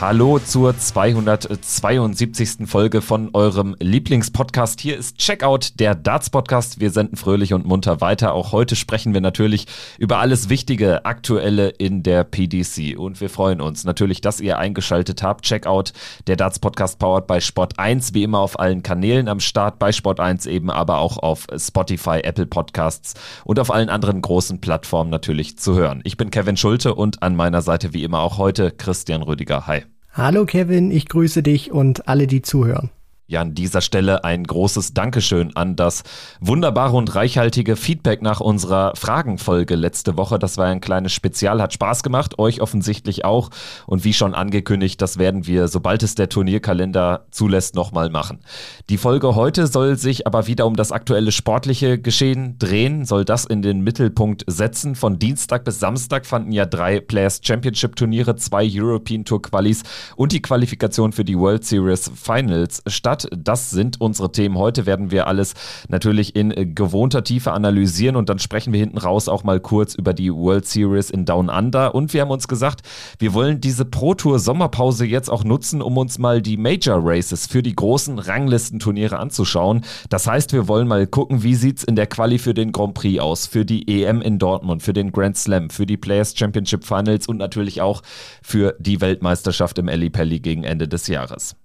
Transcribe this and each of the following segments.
Hallo zur 272. Folge von eurem Lieblingspodcast. Hier ist Checkout, der Darts-Podcast. Wir senden fröhlich und munter weiter. Auch heute sprechen wir natürlich über alles Wichtige, Aktuelle in der PDC. Und wir freuen uns natürlich, dass ihr eingeschaltet habt. Checkout, der Darts-Podcast powered bei Sport 1, wie immer auf allen Kanälen am Start, bei Sport 1 eben, aber auch auf Spotify, Apple Podcasts und auf allen anderen großen Plattformen natürlich zu hören. Ich bin Kevin Schulte und an meiner Seite wie immer auch heute Christian Rüdiger. Hi. Hallo Kevin, ich grüße dich und alle, die zuhören. Ja, an dieser Stelle ein großes Dankeschön an das wunderbare und reichhaltige Feedback nach unserer Fragenfolge letzte Woche. Das war ein kleines Spezial, hat Spaß gemacht, euch offensichtlich auch. Und wie schon angekündigt, das werden wir, sobald es der Turnierkalender zulässt, nochmal machen. Die Folge heute soll sich aber wieder um das aktuelle sportliche Geschehen drehen, soll das in den Mittelpunkt setzen. Von Dienstag bis Samstag fanden ja drei Players Championship Turniere, zwei European Tour Qualis und die Qualifikation für die World Series Finals statt hat. Das sind unsere Themen. Heute werden wir alles natürlich in gewohnter Tiefe analysieren und dann sprechen wir hinten raus auch mal kurz über die World Series in Down Under. Und wir haben uns gesagt, wir wollen diese Pro Tour Sommerpause jetzt auch nutzen, um uns mal die Major Races für die großen Ranglistenturniere anzuschauen. Das heißt, wir wollen mal gucken, wie sieht es in der Quali für den Grand Prix aus, für die EM in Dortmund, für den Grand Slam, für die Players Championship Finals und natürlich auch für die Weltmeisterschaft im Eli Pelli gegen Ende des Jahres.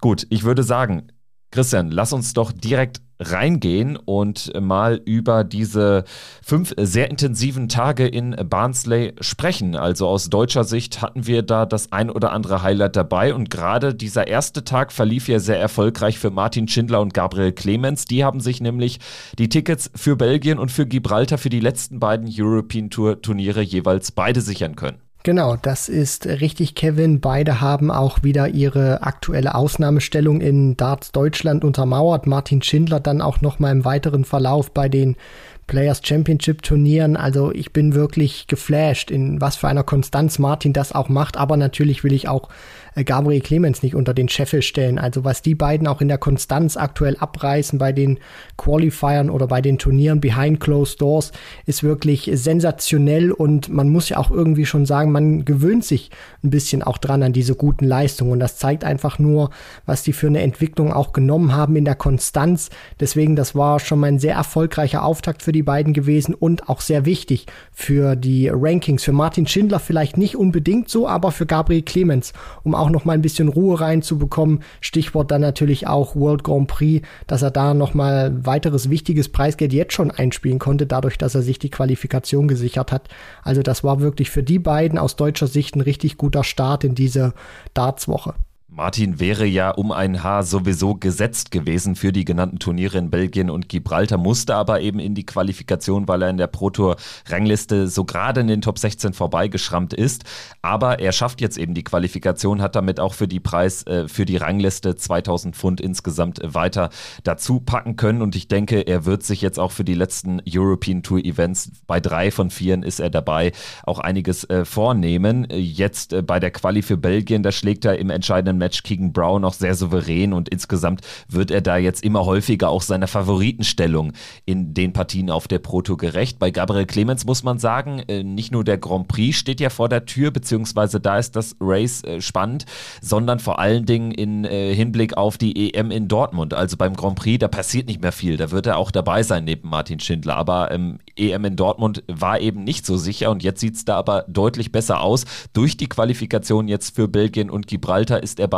Gut, ich würde sagen, Christian, lass uns doch direkt reingehen und mal über diese fünf sehr intensiven Tage in Barnsley sprechen. Also aus deutscher Sicht hatten wir da das ein oder andere Highlight dabei und gerade dieser erste Tag verlief ja sehr erfolgreich für Martin Schindler und Gabriel Clemens. Die haben sich nämlich die Tickets für Belgien und für Gibraltar für die letzten beiden European Tour Turniere jeweils beide sichern können. Genau, das ist richtig, Kevin. Beide haben auch wieder ihre aktuelle Ausnahmestellung in Darts Deutschland untermauert. Martin Schindler dann auch noch mal im weiteren Verlauf bei den Players Championship Turnieren. Also ich bin wirklich geflasht, in was für einer Konstanz Martin das auch macht. Aber natürlich will ich auch Gabriel Clemens nicht unter den Scheffel stellen. Also was die beiden auch in der Konstanz aktuell abreißen bei den Qualifiern oder bei den Turnieren behind closed doors ist wirklich sensationell und man muss ja auch irgendwie schon sagen, man gewöhnt sich ein bisschen auch dran an diese guten Leistungen und das zeigt einfach nur, was die für eine Entwicklung auch genommen haben in der Konstanz. Deswegen, das war schon mal ein sehr erfolgreicher Auftakt für die beiden gewesen und auch sehr wichtig für die Rankings. Für Martin Schindler vielleicht nicht unbedingt so, aber für Gabriel Clemens, um auch auch noch mal ein bisschen Ruhe reinzubekommen. Stichwort dann natürlich auch World Grand Prix, dass er da noch mal weiteres wichtiges Preisgeld jetzt schon einspielen konnte, dadurch, dass er sich die Qualifikation gesichert hat. Also das war wirklich für die beiden aus deutscher Sicht ein richtig guter Start in diese Darts-Woche. Martin wäre ja um ein Haar sowieso gesetzt gewesen für die genannten Turniere in Belgien und Gibraltar, musste aber eben in die Qualifikation, weil er in der Pro Tour Rangliste so gerade in den Top 16 vorbeigeschrammt ist. Aber er schafft jetzt eben die Qualifikation, hat damit auch für die Preis, äh, für die Rangliste 2000 Pfund insgesamt weiter dazu packen können. Und ich denke, er wird sich jetzt auch für die letzten European Tour Events, bei drei von vieren ist er dabei, auch einiges äh, vornehmen. Jetzt äh, bei der Quali für Belgien, da schlägt er im entscheidenden Match Keegan Brown auch sehr souverän und insgesamt wird er da jetzt immer häufiger auch seiner Favoritenstellung in den Partien auf der Proto gerecht. Bei Gabriel Clemens muss man sagen, äh, nicht nur der Grand Prix steht ja vor der Tür, beziehungsweise da ist das Race äh, spannend, sondern vor allen Dingen in äh, Hinblick auf die EM in Dortmund. Also beim Grand Prix, da passiert nicht mehr viel. Da wird er auch dabei sein neben Martin Schindler. Aber ähm, EM in Dortmund war eben nicht so sicher und jetzt sieht es da aber deutlich besser aus. Durch die Qualifikation jetzt für Belgien und Gibraltar ist er bei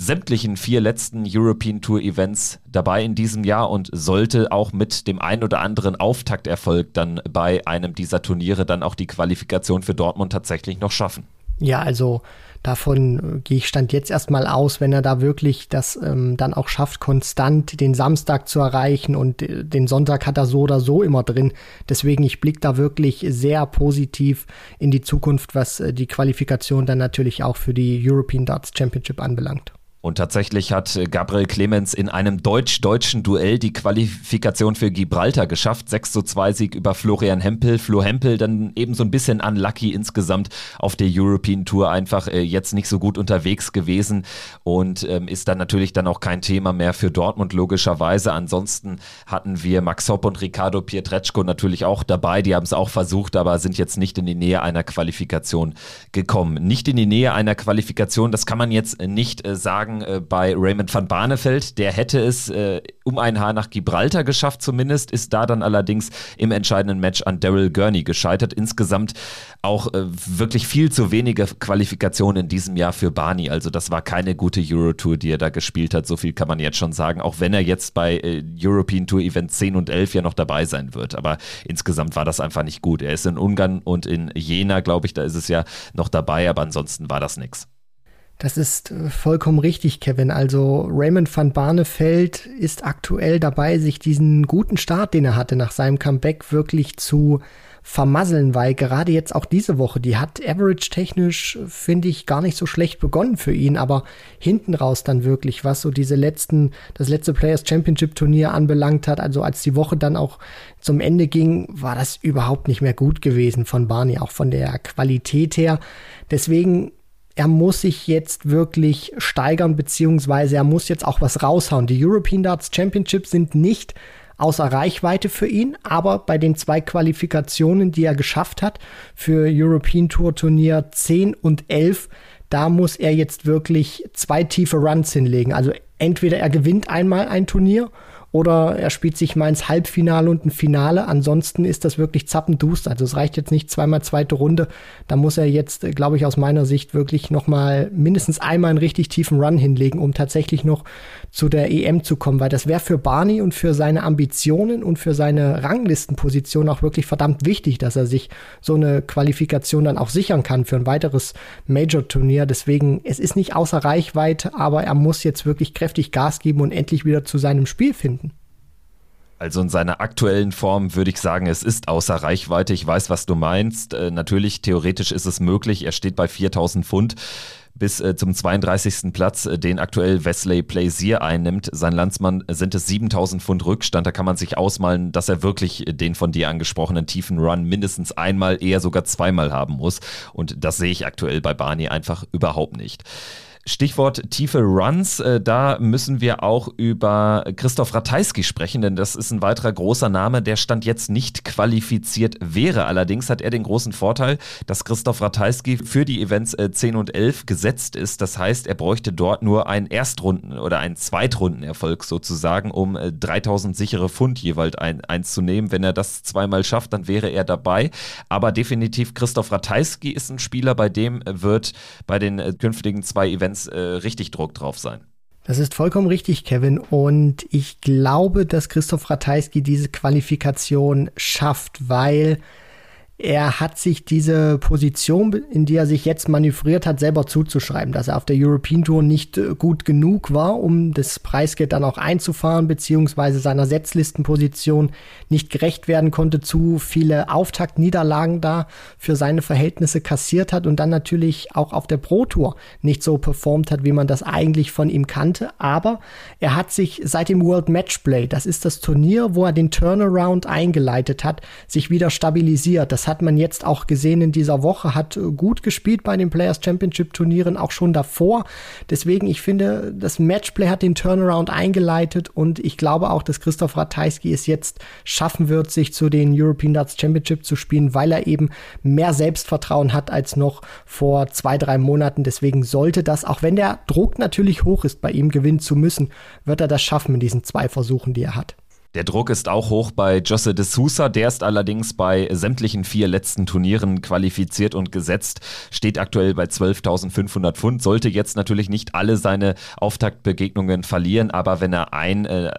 sämtlichen vier letzten European Tour Events dabei in diesem Jahr und sollte auch mit dem ein oder anderen Auftakterfolg dann bei einem dieser Turniere dann auch die Qualifikation für Dortmund tatsächlich noch schaffen. Ja, also davon äh, gehe ich stand jetzt erstmal aus, wenn er da wirklich das ähm, dann auch schafft, konstant den Samstag zu erreichen und äh, den Sonntag hat er so oder so immer drin. Deswegen, ich blicke da wirklich sehr positiv in die Zukunft, was äh, die Qualifikation dann natürlich auch für die European Darts Championship anbelangt. Und tatsächlich hat Gabriel Clemens in einem deutsch-deutschen Duell die Qualifikation für Gibraltar geschafft. 6 zu 2 Sieg über Florian Hempel. Flo Hempel dann eben so ein bisschen unlucky insgesamt auf der European Tour einfach äh, jetzt nicht so gut unterwegs gewesen und ähm, ist dann natürlich dann auch kein Thema mehr für Dortmund logischerweise. Ansonsten hatten wir Max Hopp und Ricardo Pietreczko natürlich auch dabei. Die haben es auch versucht, aber sind jetzt nicht in die Nähe einer Qualifikation gekommen. Nicht in die Nähe einer Qualifikation, das kann man jetzt nicht äh, sagen sagen, äh, bei Raymond van Barneveld, der hätte es äh, um ein Haar nach Gibraltar geschafft zumindest, ist da dann allerdings im entscheidenden Match an Daryl Gurney gescheitert. Insgesamt auch äh, wirklich viel zu wenige Qualifikationen in diesem Jahr für Barney. Also das war keine gute Eurotour, die er da gespielt hat. So viel kann man jetzt schon sagen, auch wenn er jetzt bei äh, European Tour Event 10 und 11 ja noch dabei sein wird. Aber insgesamt war das einfach nicht gut. Er ist in Ungarn und in Jena, glaube ich, da ist es ja noch dabei, aber ansonsten war das nichts. Das ist äh, vollkommen richtig, Kevin. Also Raymond van Barneveld ist aktuell dabei, sich diesen guten Start, den er hatte nach seinem Comeback, wirklich zu vermasseln, weil gerade jetzt auch diese Woche, die hat average-technisch, finde ich, gar nicht so schlecht begonnen für ihn, aber hinten raus dann wirklich, was so diese letzten, das letzte Players Championship Turnier anbelangt hat, also als die Woche dann auch zum Ende ging, war das überhaupt nicht mehr gut gewesen von Barney, auch von der Qualität her. Deswegen er muss sich jetzt wirklich steigern, beziehungsweise er muss jetzt auch was raushauen. Die European Darts Championships sind nicht außer Reichweite für ihn, aber bei den zwei Qualifikationen, die er geschafft hat, für European Tour Turnier 10 und 11, da muss er jetzt wirklich zwei tiefe Runs hinlegen. Also entweder er gewinnt einmal ein Turnier oder er spielt sich mal ins Halbfinale und ein Finale. Ansonsten ist das wirklich zappendust. Also es reicht jetzt nicht zweimal zweite Runde. Da muss er jetzt, glaube ich, aus meiner Sicht wirklich nochmal mindestens einmal einen richtig tiefen Run hinlegen, um tatsächlich noch zu der EM zu kommen, weil das wäre für Barney und für seine Ambitionen und für seine Ranglistenposition auch wirklich verdammt wichtig, dass er sich so eine Qualifikation dann auch sichern kann für ein weiteres Major-Turnier. Deswegen, es ist nicht außer Reichweite, aber er muss jetzt wirklich kräftig Gas geben und endlich wieder zu seinem Spiel finden. Also in seiner aktuellen Form würde ich sagen, es ist außer Reichweite. Ich weiß, was du meinst. Äh, natürlich, theoretisch ist es möglich. Er steht bei 4000 Pfund bis äh, zum 32. Platz, äh, den aktuell Wesley Plaisir einnimmt. Sein Landsmann äh, sind es 7000 Pfund Rückstand. Da kann man sich ausmalen, dass er wirklich äh, den von dir angesprochenen tiefen Run mindestens einmal, eher sogar zweimal haben muss. Und das sehe ich aktuell bei Barney einfach überhaupt nicht. Stichwort tiefe Runs, äh, da müssen wir auch über Christoph Ratajski sprechen, denn das ist ein weiterer großer Name, der stand jetzt nicht qualifiziert wäre. Allerdings hat er den großen Vorteil, dass Christoph Ratajski für die Events 10 äh, und 11 gesetzt ist. Das heißt, er bräuchte dort nur einen Erstrunden- oder einen Zweitrundenerfolg sozusagen, um 3000 äh, sichere Pfund jeweils ein, eins. Wenn er das zweimal schafft, dann wäre er dabei. Aber definitiv Christoph Ratajski ist ein Spieler, bei dem wird bei den künftigen zwei Events Fans äh, richtig Druck drauf sein. Das ist vollkommen richtig, Kevin. Und ich glaube, dass Christoph Ratajski diese Qualifikation schafft, weil er hat sich diese Position, in die er sich jetzt manövriert hat, selber zuzuschreiben, dass er auf der European Tour nicht äh, gut genug war, um das Preisgeld dann auch einzufahren, beziehungsweise seiner Setzlistenposition nicht gerecht werden konnte, zu viele Auftaktniederlagen da für seine Verhältnisse kassiert hat und dann natürlich auch auf der Pro Tour nicht so performt hat, wie man das eigentlich von ihm kannte. Aber er hat sich seit dem World Matchplay, das ist das Turnier, wo er den Turnaround eingeleitet hat, sich wieder stabilisiert. Das hat man jetzt auch gesehen in dieser Woche, hat äh, gut gespielt bei den Players Championship Turnieren, auch schon davor. Deswegen, ich finde, das Matchplay hat den Turnaround eingeleitet und ich glaube auch, dass Christoph Ratajski es jetzt schaffen wird, sich zu den European Darts Championship zu spielen, weil er eben mehr Selbstvertrauen hat als noch vor zwei, drei Monaten. Deswegen sollte das, auch wenn der Druck natürlich hoch ist, bei ihm gewinnen zu müssen, wird er das schaffen in diesen zwei Versuchen, die er hat. Der Druck ist auch hoch bei Josse de Sousa, der ist allerdings bei sämtlichen vier letzten Turnieren qualifiziert und gesetzt, steht aktuell bei 12.500 Pfund, sollte jetzt natürlich nicht alle seine Auftaktbegegnungen verlieren, aber wenn er ein äh,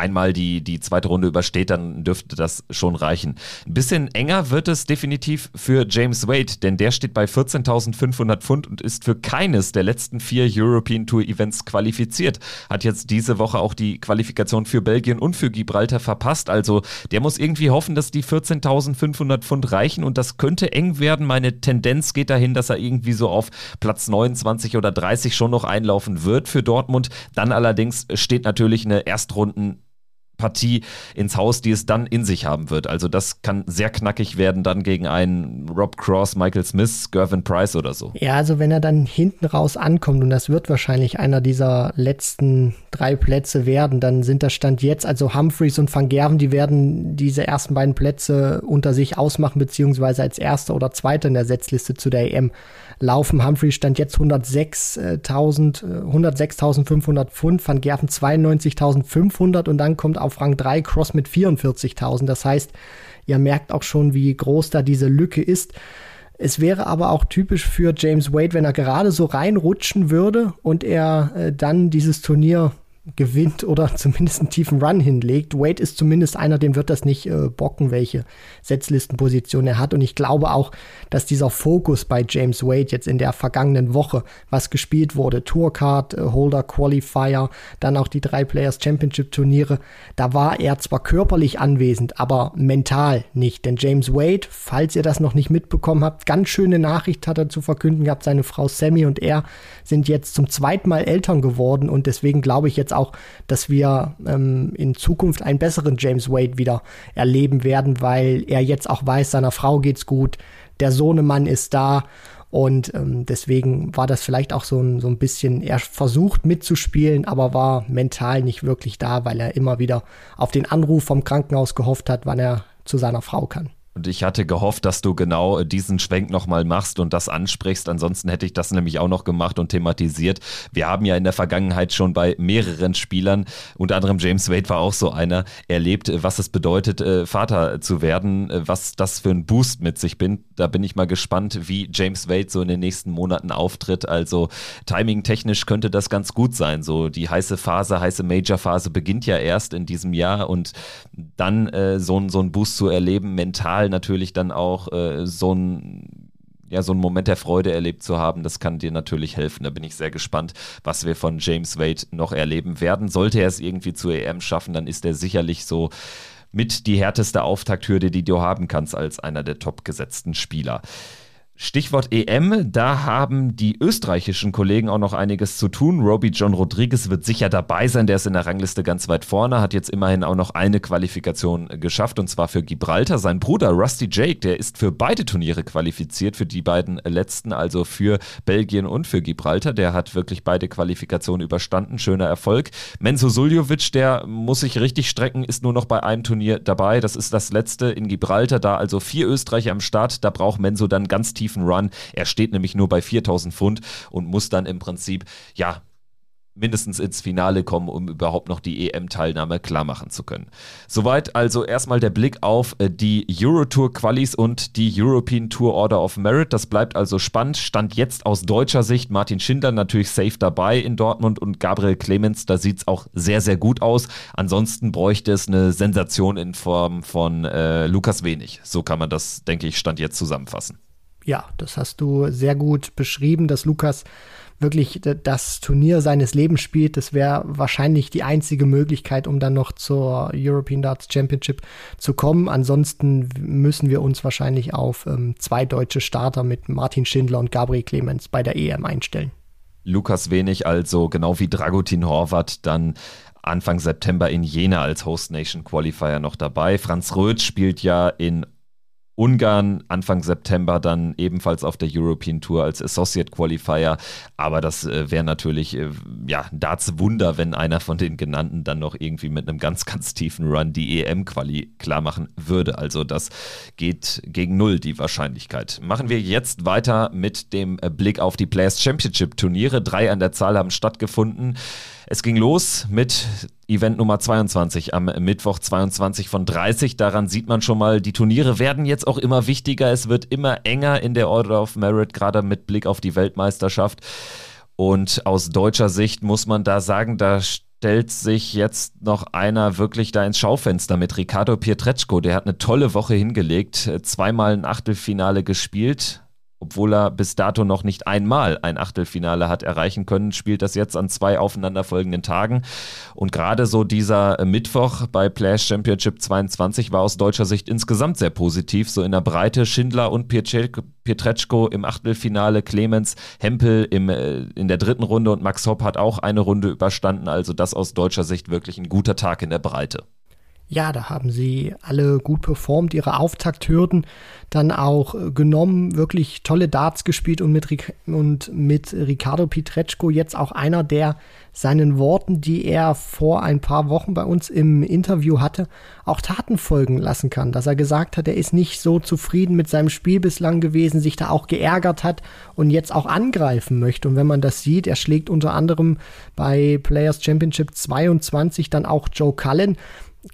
einmal die, die zweite Runde übersteht, dann dürfte das schon reichen. Ein bisschen enger wird es definitiv für James Wade, denn der steht bei 14.500 Pfund und ist für keines der letzten vier European Tour Events qualifiziert. Hat jetzt diese Woche auch die Qualifikation für Belgien und für Gibraltar verpasst. Also der muss irgendwie hoffen, dass die 14.500 Pfund reichen und das könnte eng werden. Meine Tendenz geht dahin, dass er irgendwie so auf Platz 29 oder 30 schon noch einlaufen wird für Dortmund. Dann allerdings steht natürlich eine Erstrunden Partie ins Haus, die es dann in sich haben wird. Also das kann sehr knackig werden dann gegen einen Rob Cross, Michael Smith, Gervin Price oder so. Ja, also wenn er dann hinten raus ankommt und das wird wahrscheinlich einer dieser letzten drei Plätze werden, dann sind das Stand jetzt, also Humphreys und Van Gerven, die werden diese ersten beiden Plätze unter sich ausmachen, beziehungsweise als Erster oder Zweiter in der Setzliste zu der EM laufen. Humphrey stand jetzt 106.000, 106.500 äh, Pfund, Van Gerven 92.500 und dann kommt auf Rang 3 Cross mit 44.000. Das heißt, ihr merkt auch schon, wie groß da diese Lücke ist. Es wäre aber auch typisch für James Wade, wenn er gerade so reinrutschen würde und er äh, dann dieses Turnier gewinnt oder zumindest einen tiefen Run hinlegt. Wade ist zumindest einer, dem wird das nicht äh, bocken, welche Setzlistenposition er hat. Und ich glaube auch, dass dieser Fokus bei James Wade jetzt in der vergangenen Woche, was gespielt wurde, Tourcard, äh, Holder, Qualifier, dann auch die drei Players Championship Turniere, da war er zwar körperlich anwesend, aber mental nicht. Denn James Wade, falls ihr das noch nicht mitbekommen habt, ganz schöne Nachricht hat er zu verkünden gehabt. Seine Frau Sammy und er sind jetzt zum zweiten Mal Eltern geworden und deswegen glaube ich jetzt auch, auch, dass wir ähm, in Zukunft einen besseren James Wade wieder erleben werden, weil er jetzt auch weiß, seiner Frau geht's gut, der Sohnemann ist da und ähm, deswegen war das vielleicht auch so ein, so ein bisschen, er versucht mitzuspielen, aber war mental nicht wirklich da, weil er immer wieder auf den Anruf vom Krankenhaus gehofft hat, wann er zu seiner Frau kann. Und ich hatte gehofft, dass du genau diesen Schwenk nochmal machst und das ansprichst. Ansonsten hätte ich das nämlich auch noch gemacht und thematisiert. Wir haben ja in der Vergangenheit schon bei mehreren Spielern, unter anderem James Wade war auch so einer, erlebt, was es bedeutet, äh, Vater zu werden, äh, was das für ein Boost mit sich bin. Da bin ich mal gespannt, wie James Wade so in den nächsten Monaten auftritt. Also timing-technisch könnte das ganz gut sein. So die heiße Phase, heiße Major-Phase beginnt ja erst in diesem Jahr und dann äh, so, so einen Boost zu erleben, mental mental natürlich dann auch äh, so ein ja, so einen Moment der Freude erlebt zu haben, das kann dir natürlich helfen. Da bin ich sehr gespannt, was wir von James Wade noch erleben werden. Sollte er es irgendwie zur EM schaffen, dann ist er sicherlich so mit die härteste Auftakthürde, die du haben kannst als einer der topgesetzten Spieler. Stichwort EM, da haben die österreichischen Kollegen auch noch einiges zu tun. Roby John Rodriguez wird sicher dabei sein, der ist in der Rangliste ganz weit vorne, hat jetzt immerhin auch noch eine Qualifikation geschafft und zwar für Gibraltar. Sein Bruder Rusty Jake, der ist für beide Turniere qualifiziert, für die beiden letzten, also für Belgien und für Gibraltar. Der hat wirklich beide Qualifikationen überstanden, schöner Erfolg. Menzo Suljovic, der muss sich richtig strecken, ist nur noch bei einem Turnier dabei. Das ist das letzte in Gibraltar, da also vier Österreicher am Start. Da braucht Menzo dann ganz tief tiefen Run. Er steht nämlich nur bei 4000 Pfund und muss dann im Prinzip, ja, mindestens ins Finale kommen, um überhaupt noch die EM-Teilnahme klar machen zu können. Soweit also erstmal der Blick auf äh, die Eurotour-Qualis und die European Tour Order of Merit. Das bleibt also spannend. Stand jetzt aus deutscher Sicht Martin Schindler natürlich safe dabei in Dortmund und Gabriel Clemens, da sieht es auch sehr, sehr gut aus. Ansonsten bräuchte es eine Sensation in Form von äh, Lukas Wenig. So kann man das, denke ich, Stand jetzt zusammenfassen ja, das hast du sehr gut beschrieben, dass Lukas wirklich das Turnier seines Lebens spielt. Das wäre wahrscheinlich die einzige Möglichkeit, um dann noch zur European Darts Championship zu kommen. Ansonsten müssen wir uns wahrscheinlich auf ähm, zwei deutsche Starter mit Martin Schindler und Gabriel Clemens bei der EM einstellen. Lukas Wenig also genau wie Dragutin Horvath dann Anfang September in Jena als Host Nation Qualifier noch dabei. Franz Röth spielt ja in Ungarn Anfang September dann ebenfalls auf der European Tour als Associate Qualifier. Aber das äh, wäre natürlich, äh, ja, Darts Wunder, wenn einer von den genannten dann noch irgendwie mit einem ganz, ganz tiefen Run die EM-Quali klar machen würde. Also das geht gegen Null, die Wahrscheinlichkeit. Machen wir jetzt weiter mit dem äh, Blick auf die Players Championship Turniere. Drei an der Zahl haben stattgefunden. Es ging los mit Event Nummer 22 am Mittwoch 22 von 30. Daran sieht man schon mal, die Turniere werden jetzt auch immer wichtiger. Es wird immer enger in der Order of Merit, gerade mit Blick auf die Weltmeisterschaft. Und aus deutscher Sicht muss man da sagen, da stellt sich jetzt noch einer wirklich da ins Schaufenster mit Ricardo Pietreczko. Der hat eine tolle Woche hingelegt, zweimal ein Achtelfinale gespielt, obwohl er bis dato noch nicht einmal ein Achtelfinale hat erreichen können, spielt das jetzt an zwei aufeinanderfolgenden Tagen. Und gerade so dieser Mittwoch bei Players Championship 22 war aus deutscher Sicht insgesamt sehr positiv. So in der Breite Schindler und Pietreczko im Achtelfinale, Clemens Hempel im, äh, in der dritten Runde und Max Hopp hat auch eine Runde überstanden. Also das aus deutscher Sicht wirklich ein guter Tag in der Breite. Ja, da haben sie alle gut performt, ihre Auftakthürden dann auch äh, genommen, wirklich tolle Darts gespielt und mit, und mit Ricardo Pietreczko jetzt auch einer, der seinen Worten, die er vor ein paar Wochen bei uns im Interview hatte, auch Taten folgen lassen kann. Dass er gesagt hat, er ist nicht so zufrieden mit seinem Spiel bislang gewesen, sich da auch geärgert hat und jetzt auch angreifen möchte. Und wenn man das sieht, er schlägt unter anderem bei Players Championship 22 dann auch Joe Cullen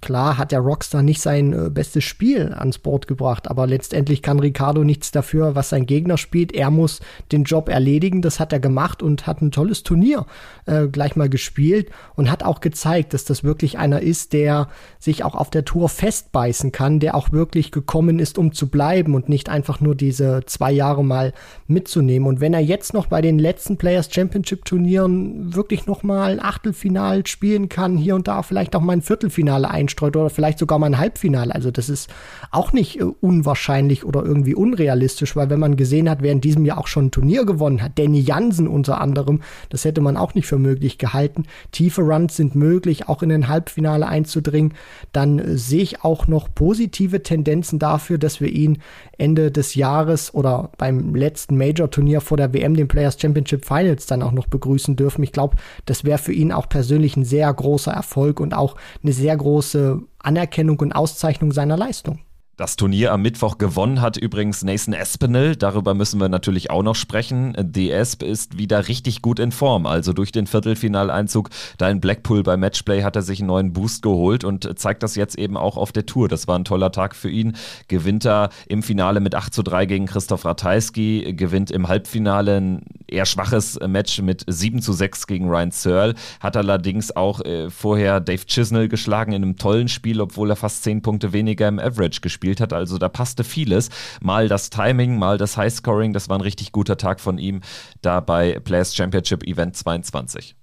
Klar hat der Rockstar nicht sein äh, bestes Spiel ans Board gebracht, aber letztendlich kann Ricardo nichts dafür, was sein Gegner spielt. Er muss den Job erledigen. Das hat er gemacht und hat ein tolles Turnier äh, gleich mal gespielt und hat auch gezeigt, dass das wirklich einer ist, der sich auch auf der Tour festbeißen kann, der auch wirklich gekommen ist, um zu bleiben und nicht einfach nur diese zwei Jahre mal mitzunehmen. Und wenn er jetzt noch bei den letzten Players Championship Turnieren wirklich noch mal ein Achtelfinal spielen kann, hier und da vielleicht auch mal ein Viertelfinale einstreut oder vielleicht sogar mal ein Halbfinale. Also das ist auch nicht äh, unwahrscheinlich oder irgendwie unrealistisch, weil wenn man gesehen hat, wer in diesem Jahr auch schon ein Turnier gewonnen hat, Danny Jansen unter anderem, das hätte man auch nicht für möglich gehalten. Tiefe Runs sind möglich, auch in den Halbfinale einzudringen. Dann äh, sehe ich auch noch positive Tendenzen dafür, dass wir ihn Ende des Jahres oder beim letzten Major-Turnier vor der WM, den Players Championship Finals, dann auch noch begrüßen dürfen. Ich glaube, das wäre für ihn auch persönlich ein sehr großer Erfolg und auch eine sehr große große Anerkennung und Auszeichnung seiner Leistung. Das Turnier am Mittwoch gewonnen hat übrigens Nathan Espinel. Darüber müssen wir natürlich auch noch sprechen. Die Esp ist wieder richtig gut in Form. Also durch den Viertelfinaleinzug da in Blackpool bei Matchplay hat er sich einen neuen Boost geholt und zeigt das jetzt eben auch auf der Tour. Das war ein toller Tag für ihn. Gewinnt er im Finale mit 8 zu 3 gegen Christoph Ratajski, gewinnt im Halbfinale ein eher schwaches Match mit 7 zu 6 gegen Ryan Searle. Hat allerdings auch äh, vorher Dave Chisnell geschlagen in einem tollen Spiel, obwohl er fast 10 Punkte weniger im Average gespielt gespielt hat. Also da passte vieles. Mal das Timing, mal das Highscoring. Das war ein richtig guter Tag von ihm da bei Players Championship Event 22.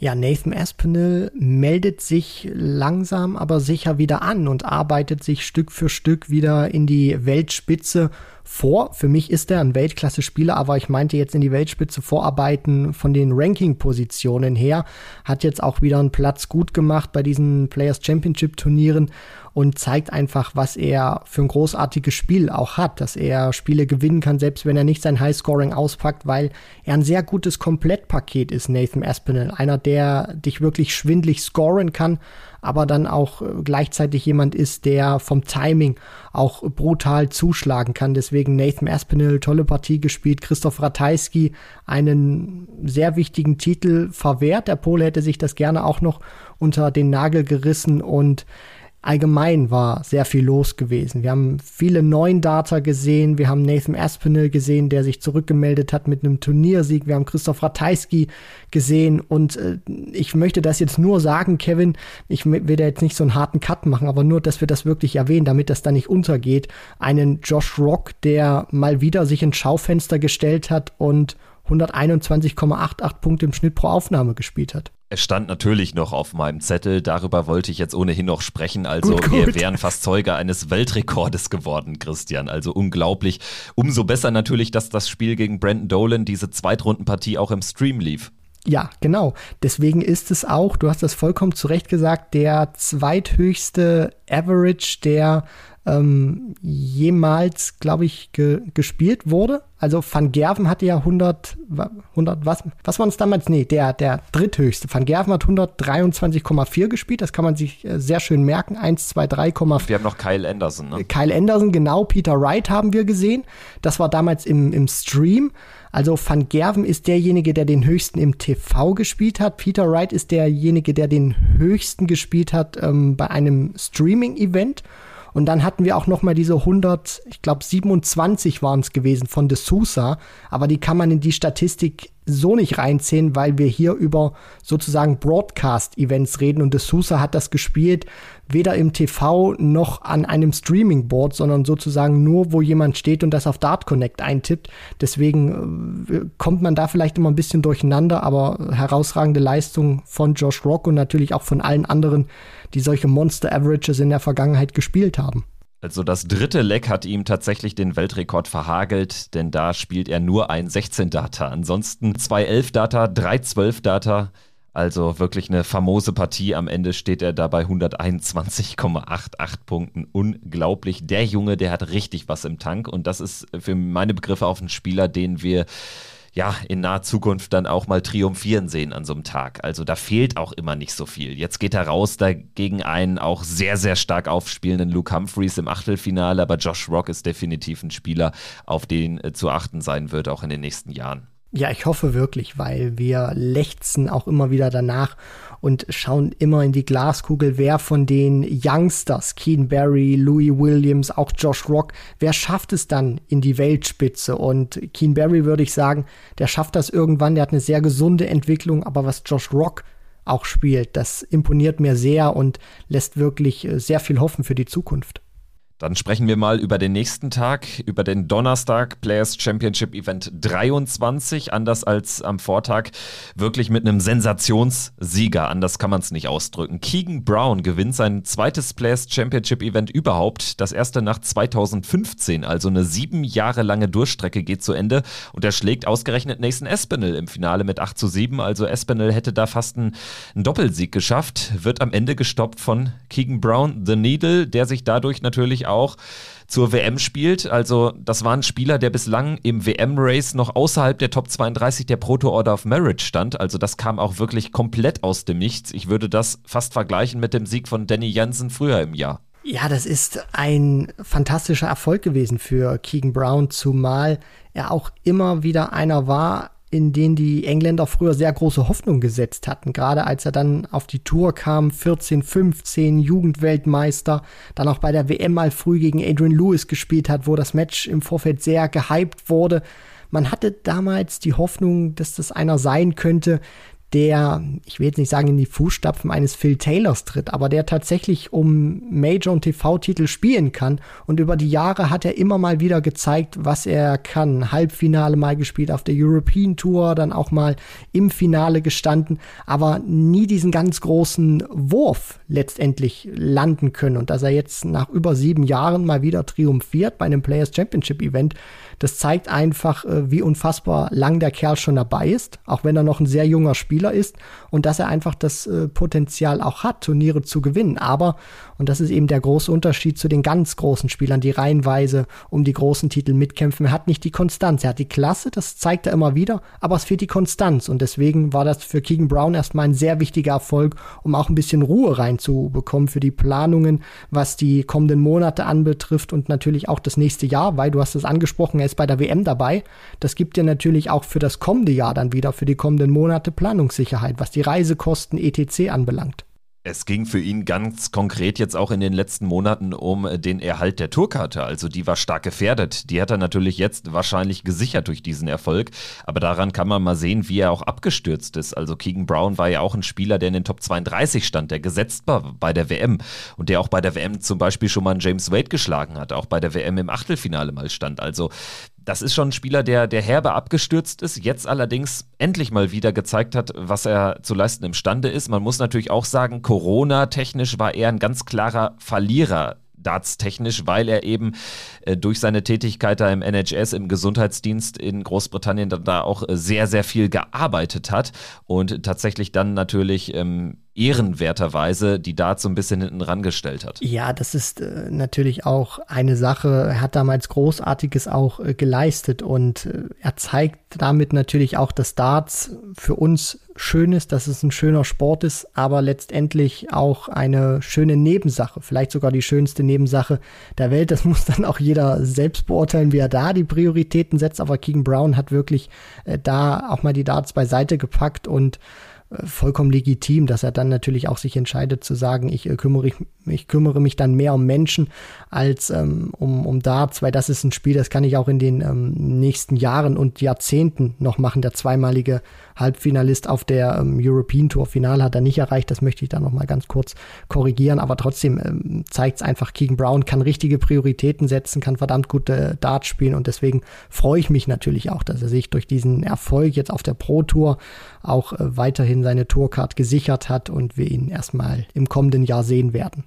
Ja, Nathan Aspinall meldet sich langsam aber sicher wieder an und arbeitet sich Stück für Stück wieder in die Weltspitze vor. Für mich ist er ein Weltklasse-Spieler, aber ich meinte jetzt in die Weltspitze vorarbeiten von den Ranking-Positionen her. Hat jetzt auch wieder einen Platz gut gemacht bei diesen Players Championship-Turnieren und zeigt einfach, was er für ein großartiges Spiel auch hat, dass er Spiele gewinnen kann, selbst wenn er nicht sein Highscoring auspackt, weil er ein sehr gutes Komplettpaket ist, Nathan Aspinall. Einer, der dich wirklich schwindlig scoren kann, aber dann auch äh, gleichzeitig jemand ist, der vom Timing auch brutal zuschlagen kann. Deswegen Nathan Aspinall, tolle Partie gespielt. Christoph Ratajski, einen sehr wichtigen Titel verwehrt. Der Pole hätte sich das gerne auch noch unter den Nagel gerissen und allgemein war sehr viel los gewesen. Wir haben viele neuen Data gesehen. Wir haben Nathan Aspinall gesehen, der sich zurückgemeldet hat mit einem Turniersieg. Wir haben Christoph Ratajski gesehen. Und äh, ich möchte das jetzt nur sagen, Kevin, ich will da jetzt nicht so einen harten Cut machen, aber nur, dass wir das wirklich erwähnen, damit das da nicht untergeht. Einen Josh Rock, der mal wieder sich ins Schaufenster gestellt hat und 121,88 Punkte im Schnitt pro Aufnahme gespielt hat. Es stand natürlich noch auf meinem Zettel, darüber wollte ich jetzt ohnehin noch sprechen. Also gut, gut. wir wären fast Zeuge eines Weltrekordes geworden, Christian. Also unglaublich. Umso besser natürlich, dass das Spiel gegen Brandon Dolan, diese Zweitrundenpartie auch im Stream lief. Ja, genau. Deswegen ist es auch, du hast das vollkommen zu Recht gesagt, der zweithöchste Average, der ähm, jemals, glaube ich, ge gespielt wurde. Also Van Gerven hatte ja 100, 100 was, was waren es damals? Nee, der, der dritthöchste. Van Gerven hat 123,4 gespielt, das kann man sich äh, sehr schön merken. 1, 2, 3, Wir haben noch Kyle Anderson, ne? Kyle Anderson, genau. Peter Wright haben wir gesehen. Das war damals im, im Stream. Also Van Gerven ist derjenige, der den höchsten im TV gespielt hat. Peter Wright ist derjenige, der den höchsten gespielt hat ähm, bei einem Streaming-Event. Und dann hatten wir auch noch mal diese 100, ich glaube 27 waren es gewesen von De Sousa, aber die kann man in die Statistik so nicht reinziehen, weil wir hier über sozusagen Broadcast-Events reden und de Sousa hat das gespielt, weder im TV noch an einem Streaming-Board, sondern sozusagen nur, wo jemand steht und das auf Dart Connect eintippt. Deswegen äh, kommt man da vielleicht immer ein bisschen durcheinander, aber herausragende Leistung von Josh Rock und natürlich auch von allen anderen, die solche Monster-Averages in der Vergangenheit gespielt haben. Also das dritte Leck hat ihm tatsächlich den Weltrekord verhagelt, denn da spielt er nur ein 16-Data. Ansonsten zwei 11-Data, drei 12-Data. Also wirklich eine famose Partie. Am Ende steht er da bei 121,88 Punkten. Unglaublich. Der Junge, der hat richtig was im Tank. Und das ist für meine Begriffe auf einen Spieler, den wir ja, in naher Zukunft dann auch mal triumphieren sehen an so einem Tag. Also da fehlt auch immer nicht so viel. Jetzt geht er raus dagegen einen auch sehr, sehr stark aufspielenden Luke Humphreys im Achtelfinale, aber Josh Rock ist definitiv ein Spieler, auf den äh, zu achten sein wird, auch in den nächsten Jahren. Ja, ich hoffe wirklich, weil wir lechzen auch immer wieder danach und schauen immer in die Glaskugel, wer von den Youngsters, Keen Barry, Louis Williams, auch Josh Rock, wer schafft es dann in die Weltspitze? Und Keen Barry würde ich sagen, der schafft das irgendwann, der hat eine sehr gesunde Entwicklung, aber was Josh Rock auch spielt, das imponiert mir sehr und lässt wirklich äh, sehr viel hoffen für die Zukunft. Dann sprechen wir mal über den nächsten Tag, über den Donnerstag Players Championship Event 23. Anders als am Vortag, wirklich mit einem Sensationssieger. Anders kann man es nicht ausdrücken. Keegan Brown gewinnt sein zweites Players Championship Event überhaupt. Das erste nach 2015, also eine sieben Jahre lange Durchstrecke geht zu Ende. Und er schlägt ausgerechnet Nathan Espinel im Finale mit 8 zu 7. Also Espinel hätte da fast einen, einen Doppelsieg geschafft. Wird am Ende gestoppt von Keegan Brown, The Needle, der sich dadurch natürlich auch zur WM spielt. Also das war ein Spieler, der bislang im WM-Race noch außerhalb der Top 32 der Proto Order of Marriage stand. Also das kam auch wirklich komplett aus dem Nichts. Ich würde das fast vergleichen mit dem Sieg von Danny Jansen früher im Jahr. Ja, das ist ein fantastischer Erfolg gewesen für Keegan Brown, zumal er auch immer wieder einer war, in denen die Engländer früher sehr große Hoffnung gesetzt hatten. Gerade als er dann auf die Tour kam, 14, 15, Jugendweltmeister, dann auch bei der WM mal früh gegen Adrian Lewis gespielt hat, wo das Match im Vorfeld sehr gehypt wurde. Man hatte damals die Hoffnung, dass das einer sein könnte, der, ich will jetzt nicht sagen, in die Fußstapfen eines Phil Taylors tritt, aber der tatsächlich um Major- und TV-Titel spielen kann. Und über die Jahre hat er immer mal wieder gezeigt, was er kann. Halbfinale mal gespielt auf der European Tour, dann auch mal im Finale gestanden, aber nie diesen ganz großen Wurf letztendlich landen können. Und dass er jetzt nach über sieben Jahren mal wieder triumphiert bei einem Players Championship Event, das zeigt einfach, äh, wie unfassbar lang der Kerl schon dabei ist, auch wenn er noch ein sehr junger Spieler ist und dass er einfach das äh, Potenzial auch hat, Turniere zu gewinnen. Aber, und das ist eben der große Unterschied zu den ganz großen Spielern, die reihenweise um die großen Titel mitkämpfen, er hat nicht die Konstanz. Er hat die Klasse, das zeigt er immer wieder, aber es fehlt die Konstanz. Und deswegen war das für Keegan Brown erstmal ein sehr wichtiger Erfolg, um auch ein bisschen Ruhe reinzubekommen für die Planungen, was die kommenden Monate anbetrifft und natürlich auch das nächste Jahr, weil du hast es angesprochen, er ist bei der WM dabei. Das gibt dir natürlich auch für das kommende Jahr dann wieder, für die kommenden Monate Planungssicherheit, was die Reisekosten etc. anbelangt. Es ging für ihn ganz konkret jetzt auch in den letzten Monaten um den Erhalt der Tourkarte. Also die war stark gefährdet. Die hat er natürlich jetzt wahrscheinlich gesichert durch diesen Erfolg. Aber daran kann man mal sehen, wie er auch abgestürzt ist. Also Keegan Brown war ja auch ein Spieler, der in den Top 32 stand, der gesetzt war bei der WM und der auch bei der WM zum Beispiel schon mal einen James Wade geschlagen hat, auch bei der WM im Achtelfinale mal stand. Also das ist schon ein Spieler, der, der herbe abgestürzt ist, jetzt allerdings endlich mal wieder gezeigt hat, was er zu leisten imstande ist. Man muss natürlich auch sagen, Corona-technisch war er ein ganz klarer Verlierer dartstechnisch, weil er eben äh, durch seine Tätigkeit da im NHS, im Gesundheitsdienst in Großbritannien, da, da auch äh, sehr, sehr viel gearbeitet hat und tatsächlich dann natürlich ähm, ehrenwerterweise die Darts so ein bisschen hinten rangestellt hat. Ja, das ist äh, natürlich auch eine Sache. Er hat damals Großartiges auch äh, geleistet und äh, er zeigt damit natürlich auch, dass Darts für uns schön ist, dass es ein schöner Sport ist, aber letztendlich auch eine schöne Nebensache, vielleicht sogar die schönste Nebensache der Welt. Das muss dann auch jeder selbst beurteilen, wie er da die Prioritäten setzt. Aber Keegan Brown hat wirklich äh, da auch mal die Darts beiseite gepackt und äh, vollkommen legitim, dass er dann natürlich auch sich entscheidet zu sagen, ich äh, kümmere, ich, ich kümmere mich dann mehr um Menschen als ähm, um, um Darts, weil das ist ein Spiel, das kann ich auch in den ähm, nächsten Jahren und Jahrzehnten noch machen. Der zweimalige Halbfinalist auf der ähm, European Tour Final hat er nicht erreicht, das möchte ich da nochmal ganz kurz korrigieren, aber trotzdem ähm, zeigt es einfach, Keegan Brown kann richtige Prioritäten setzen, kann verdammt gute Darts spielen. Und deswegen freue ich mich natürlich auch, dass er sich durch diesen Erfolg jetzt auf der Pro Tour auch äh, weiterhin seine Tourcard gesichert hat und wir ihn erstmal im kommenden Jahr sehen werden.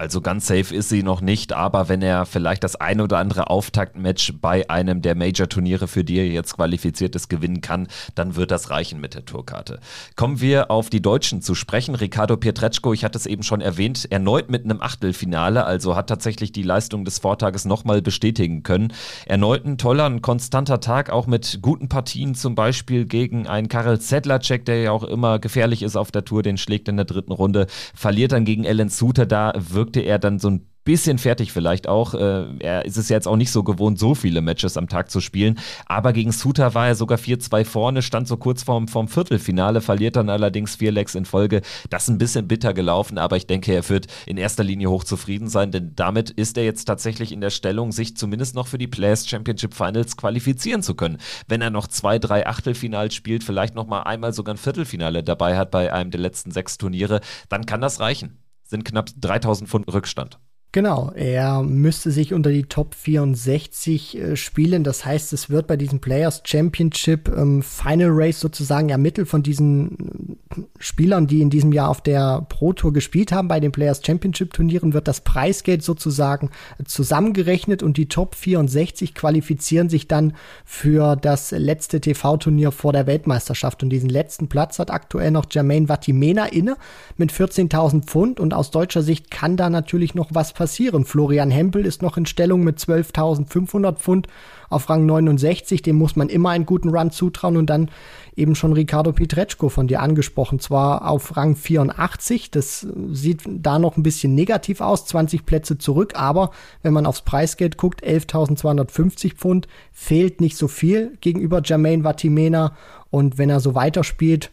Also ganz safe ist sie noch nicht, aber wenn er vielleicht das ein oder andere Auftaktmatch bei einem der Major-Turniere, für die er jetzt qualifiziert ist, gewinnen kann, dann wird das reichen mit der Tourkarte. Kommen wir auf die Deutschen zu sprechen. Ricardo Pietreczko, ich hatte es eben schon erwähnt, erneut mit einem Achtelfinale, also hat tatsächlich die Leistung des Vortages nochmal bestätigen können. Erneut ein toller, ein konstanter Tag, auch mit guten Partien, zum Beispiel gegen einen Karel Sedlacek, der ja auch immer gefährlich ist auf der Tour, den schlägt in der dritten Runde, verliert dann gegen Ellen Suter, da wirkt wirkte er dann so ein bisschen fertig vielleicht auch. Äh, er ist es jetzt auch nicht so gewohnt, so viele Matches am Tag zu spielen. Aber gegen Suter war er sogar 4-2 vorne, stand so kurz vorm, vorm Viertelfinale, verliert dann allerdings vier Legs in Folge. Das ist ein bisschen bitter gelaufen, aber ich denke, er wird in erster Linie hochzufrieden sein, denn damit ist er jetzt tatsächlich in der Stellung, sich zumindest noch für die Players Championship Finals qualifizieren zu können. Wenn er noch zwei, drei Achtelfinals spielt, vielleicht noch mal einmal sogar ein Viertelfinale dabei hat bei einem der letzten sechs Turniere, dann kann das reichen sind knapp 3000 Pfund Rückstand. Genau, er müsste sich unter die Top 64 äh, spielen. Das heißt, es wird bei diesem Players Championship ähm, Final Race sozusagen ermittelt von diesen äh, Spielern, die in diesem Jahr auf der Pro Tour gespielt haben. Bei den Players Championship Turnieren wird das Preisgeld sozusagen äh, zusammengerechnet und die Top 64 qualifizieren sich dann für das letzte TV-Turnier vor der Weltmeisterschaft. Und diesen letzten Platz hat aktuell noch Jermaine Vatimena inne mit 14.000 Pfund. Und aus deutscher Sicht kann da natürlich noch was passieren. Florian Hempel ist noch in Stellung mit 12.500 Pfund auf Rang 69. Dem muss man immer einen guten Run zutrauen. Und dann eben schon Ricardo Pietreczko von dir angesprochen. Zwar auf Rang 84. Das sieht da noch ein bisschen negativ aus. 20 Plätze zurück. Aber wenn man aufs Preisgeld guckt, 11.250 Pfund, fehlt nicht so viel gegenüber Jermaine Vatimena. Und wenn er so weiterspielt,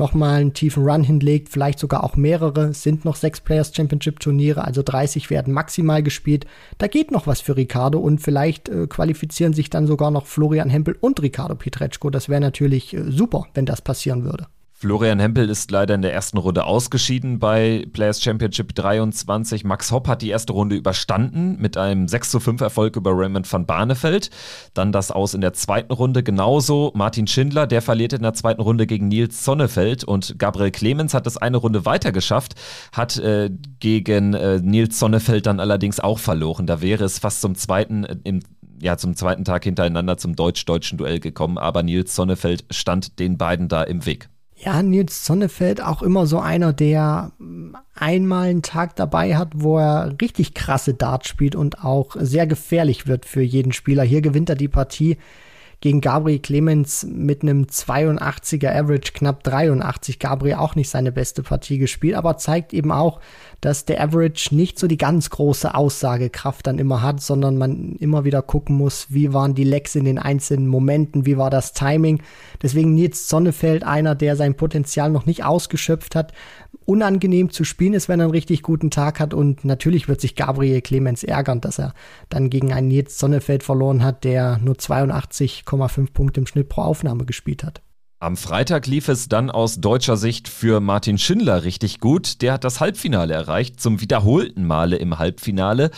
nochmal einen tiefen Run hinlegt, vielleicht sogar auch mehrere. Es sind noch sechs Players Championship Turniere, also 30 werden maximal gespielt. Da geht noch was für Ricardo und vielleicht äh, qualifizieren sich dann sogar noch Florian Hempel und Ricardo Pietreczko. Das wäre natürlich äh, super, wenn das passieren würde. Florian Hempel ist leider in der ersten Runde ausgeschieden bei Players Championship 23. Max Hopp hat die erste Runde überstanden mit einem 6 zu 5 Erfolg über Raymond van Barneveld. Dann das aus in der zweiten Runde genauso. Martin Schindler, der verliert in der zweiten Runde gegen Nils Sonnefeld und Gabriel Clemens hat es eine Runde weiter geschafft, hat äh, gegen äh, Nils Sonnefeld dann allerdings auch verloren. Da wäre es fast zum zweiten äh, im ja, zum zweiten Tag hintereinander zum deutsch-deutschen Duell gekommen, aber Nils Sonnefeld stand den beiden da im Weg. Ja, Nils Sonnefeld auch immer so einer, der einmal einen Tag dabei hat, wo er richtig krasse Darts spielt und auch sehr gefährlich wird für jeden Spieler. Hier gewinnt er die Partie gegen Gabriel Clemens mit einem 82er Average, knapp 83. Gabriel auch nicht seine beste Partie gespielt, aber zeigt eben auch, dass der Average nicht so die ganz große Aussagekraft dann immer hat, sondern man immer wieder gucken muss, wie waren die Lecks in den einzelnen Momenten, wie war das Timing. Deswegen Nils Sonnefeld einer, der sein Potenzial noch nicht ausgeschöpft hat, unangenehm zu spielen ist, wenn er einen richtig guten Tag hat und natürlich wird sich Gabriel Clemens ärgern, dass er dann gegen einen Nils Sonnefeld verloren hat, der nur 82,5 Punkte im Schnitt pro Aufnahme gespielt hat. Am Freitag lief es dann aus deutscher Sicht für Martin Schindler richtig gut. Der hat das Halbfinale erreicht, zum wiederholten Male im Halbfinale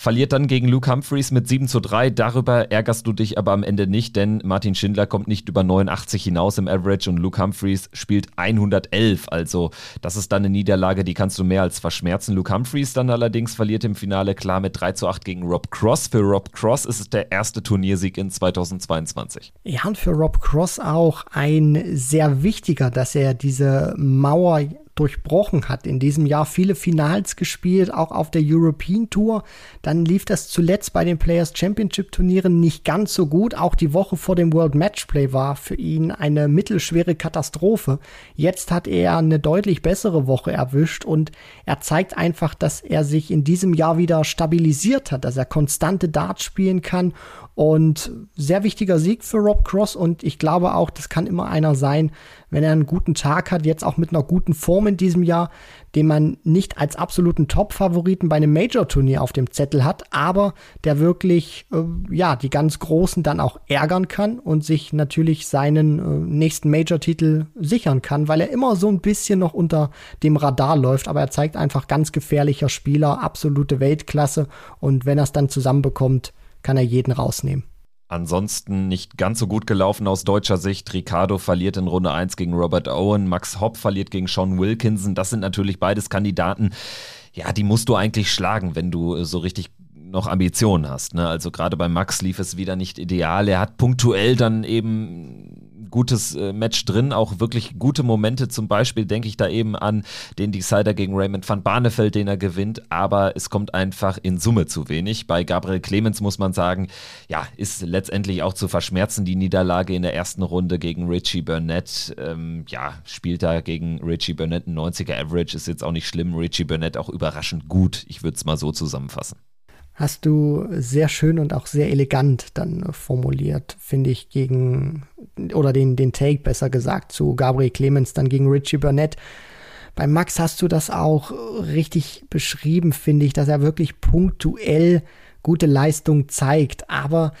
verliert dann gegen Luke Humphreys mit 7 zu 3. Darüber ärgerst du dich aber am Ende nicht, denn Martin Schindler kommt nicht über 89 hinaus im Average und Luke Humphreys spielt 111. Also das ist dann eine Niederlage, die kannst du mehr als verschmerzen. Luke Humphreys dann allerdings verliert im Finale klar mit 3 zu 8 gegen Rob Cross. Für Rob Cross ist es der erste Turniersieg in 2022. Ja, und für Rob Cross auch ein sehr wichtiger, dass er diese Mauer durchbrochen hat. In diesem Jahr viele Finals gespielt, auch auf der European Tour. Dann lief das zuletzt bei den Players Championship Turnieren nicht ganz so gut. Auch die Woche vor dem World Matchplay war für ihn eine mittelschwere Katastrophe. Jetzt hat er eine deutlich bessere Woche erwischt und er zeigt einfach, dass er sich in diesem Jahr wieder stabilisiert hat, dass er konstante Darts spielen kann und sehr wichtiger Sieg für Rob Cross und ich glaube auch, das kann immer einer sein, wenn er einen guten Tag hat, jetzt auch mit einer guten Form in diesem Jahr, den man nicht als absoluten Top-Favoriten bei einem Major-Turnier auf dem Zettel hat, aber der wirklich, äh, ja, die ganz Großen dann auch ärgern kann und sich natürlich seinen äh, nächsten Major-Titel sichern kann, weil er immer so ein bisschen noch unter dem Radar läuft, aber er zeigt einfach ganz gefährlicher Spieler, absolute Weltklasse und wenn er es dann zusammenbekommt, kann er jeden rausnehmen. Ansonsten nicht ganz so gut gelaufen aus deutscher Sicht. Ricardo verliert in Runde 1 gegen Robert Owen, Max Hopp verliert gegen Sean Wilkinson. Das sind natürlich beides Kandidaten, ja, die musst du eigentlich schlagen, wenn du äh, so richtig noch Ambitionen hast. Ne? Also gerade bei Max lief es wieder nicht ideal. Er hat punktuell dann eben gutes äh, Match drin, auch wirklich gute Momente. Zum Beispiel denke ich da eben an den Decider gegen Raymond van Barneveld, den er gewinnt, aber es kommt einfach in Summe zu wenig. Bei Gabriel Clemens muss man sagen, ja, ist letztendlich auch zu verschmerzen, die Niederlage in der ersten Runde gegen Richie Burnett. Ähm, ja, spielt da gegen Richie Burnett ein 90er Average, ist jetzt auch nicht schlimm. Richie Burnett auch überraschend gut. Ich würde es mal so zusammenfassen hast du sehr schön und auch sehr elegant dann formuliert, finde ich, gegen, oder den, den Take besser gesagt, zu Gabriel Clemens, dann gegen Richie Burnett. Bei Max hast du das auch richtig beschrieben, finde ich, dass er wirklich punktuell gute Leistung zeigt, aber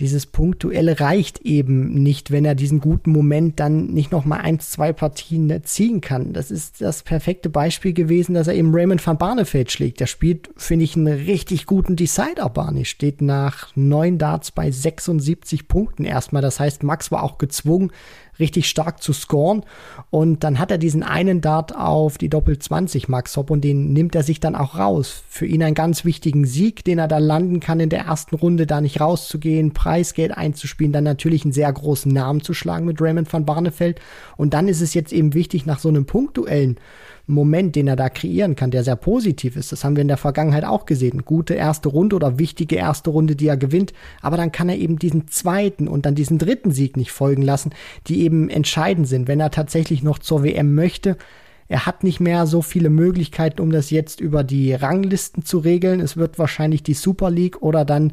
dieses Punktuelle reicht eben nicht, wenn er diesen guten Moment dann nicht noch mal eins, zwei Partien ziehen kann. Das ist das perfekte Beispiel gewesen, dass er eben Raymond van Barneveld schlägt. Der spielt, finde ich, einen richtig guten Decider Barney. Steht nach neun Darts bei 76 Punkten erstmal. Das heißt, Max war auch gezwungen, richtig stark zu scoren. Und dann hat er diesen einen Dart auf die Doppel 20 Max Hopp und den nimmt er sich dann auch raus. Für ihn einen ganz wichtigen Sieg, den er da landen kann in der ersten Runde, da nicht rauszugehen, Preisgeld einzuspielen, dann natürlich einen sehr großen Namen zu schlagen mit Raymond van Barneveld. Und dann ist es jetzt eben wichtig, nach so einem Punktduellen Moment, den er da kreieren kann, der sehr positiv ist. Das haben wir in der Vergangenheit auch gesehen. Gute erste Runde oder wichtige erste Runde, die er gewinnt. Aber dann kann er eben diesen zweiten und dann diesen dritten Sieg nicht folgen lassen, die eben entscheidend sind, wenn er tatsächlich noch zur WM möchte. Er hat nicht mehr so viele Möglichkeiten, um das jetzt über die Ranglisten zu regeln. Es wird wahrscheinlich die Super League oder dann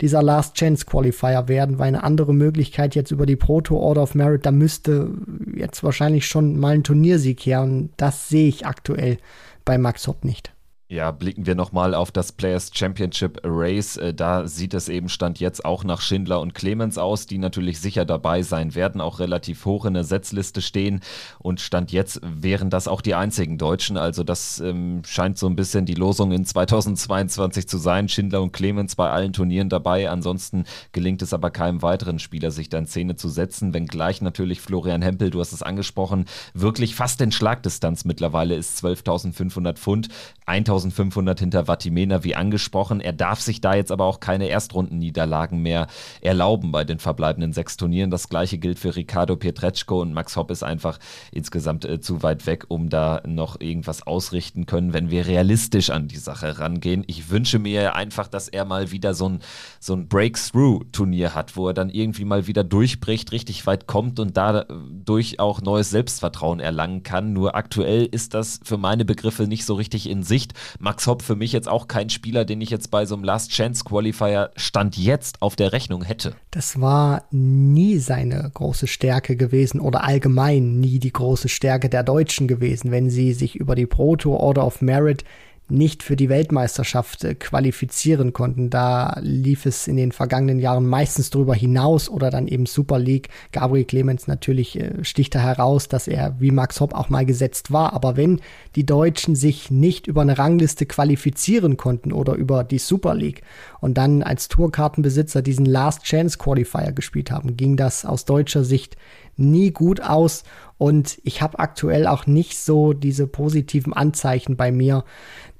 dieser Last Chance Qualifier werden, weil eine andere Möglichkeit jetzt über die Proto Order of Merit, da müsste jetzt wahrscheinlich schon mal ein Turniersieg her und das sehe ich aktuell bei Max Hopp nicht. Ja, blicken wir nochmal auf das Players Championship Race. Äh, da sieht es eben Stand jetzt auch nach Schindler und Clemens aus, die natürlich sicher dabei sein werden, auch relativ hoch in der Setzliste stehen. Und Stand jetzt wären das auch die einzigen Deutschen. Also das ähm, scheint so ein bisschen die Losung in 2022 zu sein. Schindler und Clemens bei allen Turnieren dabei. Ansonsten gelingt es aber keinem weiteren Spieler, sich da in Szene zu setzen. Wenngleich natürlich Florian Hempel, du hast es angesprochen, wirklich fast in Schlagdistanz mittlerweile ist 12.500 Pfund. 1000 1500 hinter Vatimena, wie angesprochen. Er darf sich da jetzt aber auch keine Erstrundenniederlagen mehr erlauben bei den verbleibenden sechs Turnieren. Das gleiche gilt für Ricardo Pietreczko und Max Hopp ist einfach insgesamt äh, zu weit weg, um da noch irgendwas ausrichten können, wenn wir realistisch an die Sache rangehen. Ich wünsche mir einfach, dass er mal wieder so ein, so ein Breakthrough-Turnier hat, wo er dann irgendwie mal wieder durchbricht, richtig weit kommt und dadurch auch neues Selbstvertrauen erlangen kann. Nur aktuell ist das für meine Begriffe nicht so richtig in Sicht. Max Hopp für mich jetzt auch kein Spieler, den ich jetzt bei so einem Last Chance Qualifier Stand jetzt auf der Rechnung hätte. Das war nie seine große Stärke gewesen oder allgemein nie die große Stärke der Deutschen gewesen, wenn sie sich über die Proto Order of Merit nicht für die Weltmeisterschaft äh, qualifizieren konnten. Da lief es in den vergangenen Jahren meistens darüber hinaus oder dann eben Super League. Gabriel Clemens natürlich äh, sticht da heraus, dass er wie Max Hopp auch mal gesetzt war. Aber wenn die Deutschen sich nicht über eine Rangliste qualifizieren konnten oder über die Super League und dann als Tourkartenbesitzer diesen Last Chance Qualifier gespielt haben, ging das aus deutscher Sicht nie gut aus und ich habe aktuell auch nicht so diese positiven Anzeichen bei mir,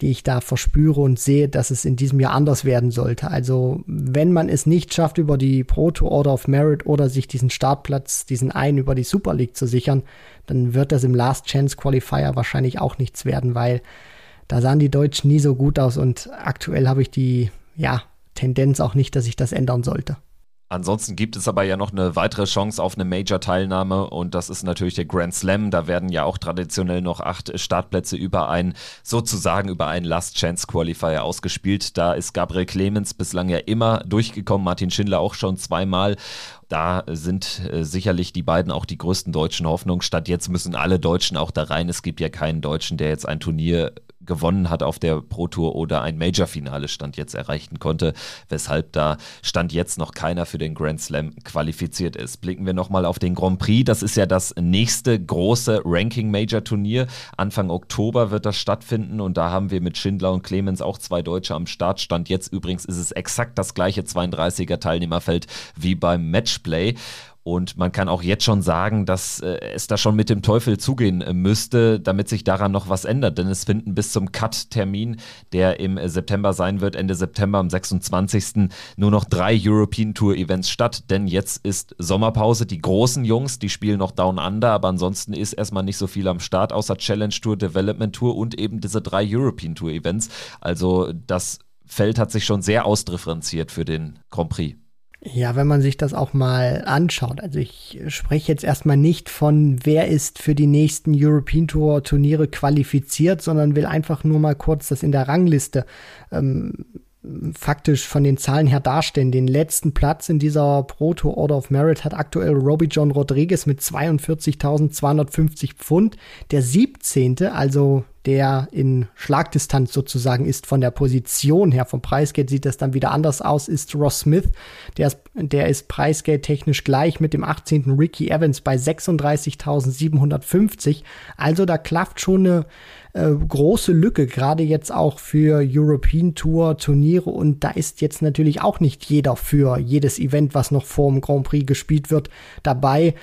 die ich da verspüre und sehe, dass es in diesem Jahr anders werden sollte. Also wenn man es nicht schafft, über die Proto Order of Merit oder sich diesen Startplatz, diesen einen über die Super League zu sichern, dann wird das im Last Chance Qualifier wahrscheinlich auch nichts werden, weil da sahen die Deutschen nie so gut aus und aktuell habe ich die, ja, Tendenz auch nicht, dass sich das ändern sollte. Ansonsten gibt es aber ja noch eine weitere Chance auf eine Major-Teilnahme und das ist natürlich der Grand Slam. Da werden ja auch traditionell noch acht Startplätze über ein, sozusagen über einen Last Chance Qualifier ausgespielt. Da ist Gabriel Clemens bislang ja immer durchgekommen, Martin Schindler auch schon zweimal. Da sind äh, sicherlich die beiden auch die größten deutschen Hoffnungen. Statt jetzt müssen alle Deutschen auch da rein. Es gibt ja keinen Deutschen, der jetzt ein Turnier gewonnen hat auf der Pro Tour oder ein Major-Finale Stand jetzt erreichen konnte, weshalb da Stand jetzt noch keiner für den Grand Slam qualifiziert ist. Blicken wir nochmal auf den Grand Prix. Das ist ja das nächste große Ranking-Major-Turnier. Anfang Oktober wird das stattfinden und da haben wir mit Schindler und Clemens auch zwei Deutsche am Start. Stand jetzt übrigens ist es exakt das gleiche 32er Teilnehmerfeld wie beim Matchplay. Und man kann auch jetzt schon sagen, dass äh, es da schon mit dem Teufel zugehen äh, müsste, damit sich daran noch was ändert. Denn es finden bis zum Cut-Termin, der im äh, September sein wird, Ende September am 26. nur noch drei European Tour Events statt. Denn jetzt ist Sommerpause. Die großen Jungs, die spielen noch Down Under, aber ansonsten ist erstmal nicht so viel am Start, außer Challenge Tour, Development Tour und eben diese drei European Tour Events. Also das Feld hat sich schon sehr ausdifferenziert für den Grand Prix. Ja, wenn man sich das auch mal anschaut. Also ich spreche jetzt erstmal nicht von, wer ist für die nächsten European Tour Turniere qualifiziert, sondern will einfach nur mal kurz das in der Rangliste ähm, faktisch von den Zahlen her darstellen. Den letzten Platz in dieser Pro Tour Order of Merit hat aktuell Robbie John Rodriguez mit 42.250 Pfund. Der 17., also der in Schlagdistanz sozusagen ist von der Position her. Vom Preisgeld sieht das dann wieder anders aus, ist Ross Smith. Der ist, der ist Preisgeld technisch gleich mit dem 18. Ricky Evans bei 36.750. Also da klafft schon eine äh, große Lücke, gerade jetzt auch für European Tour Turniere. Und da ist jetzt natürlich auch nicht jeder für jedes Event, was noch vor dem Grand Prix gespielt wird, dabei.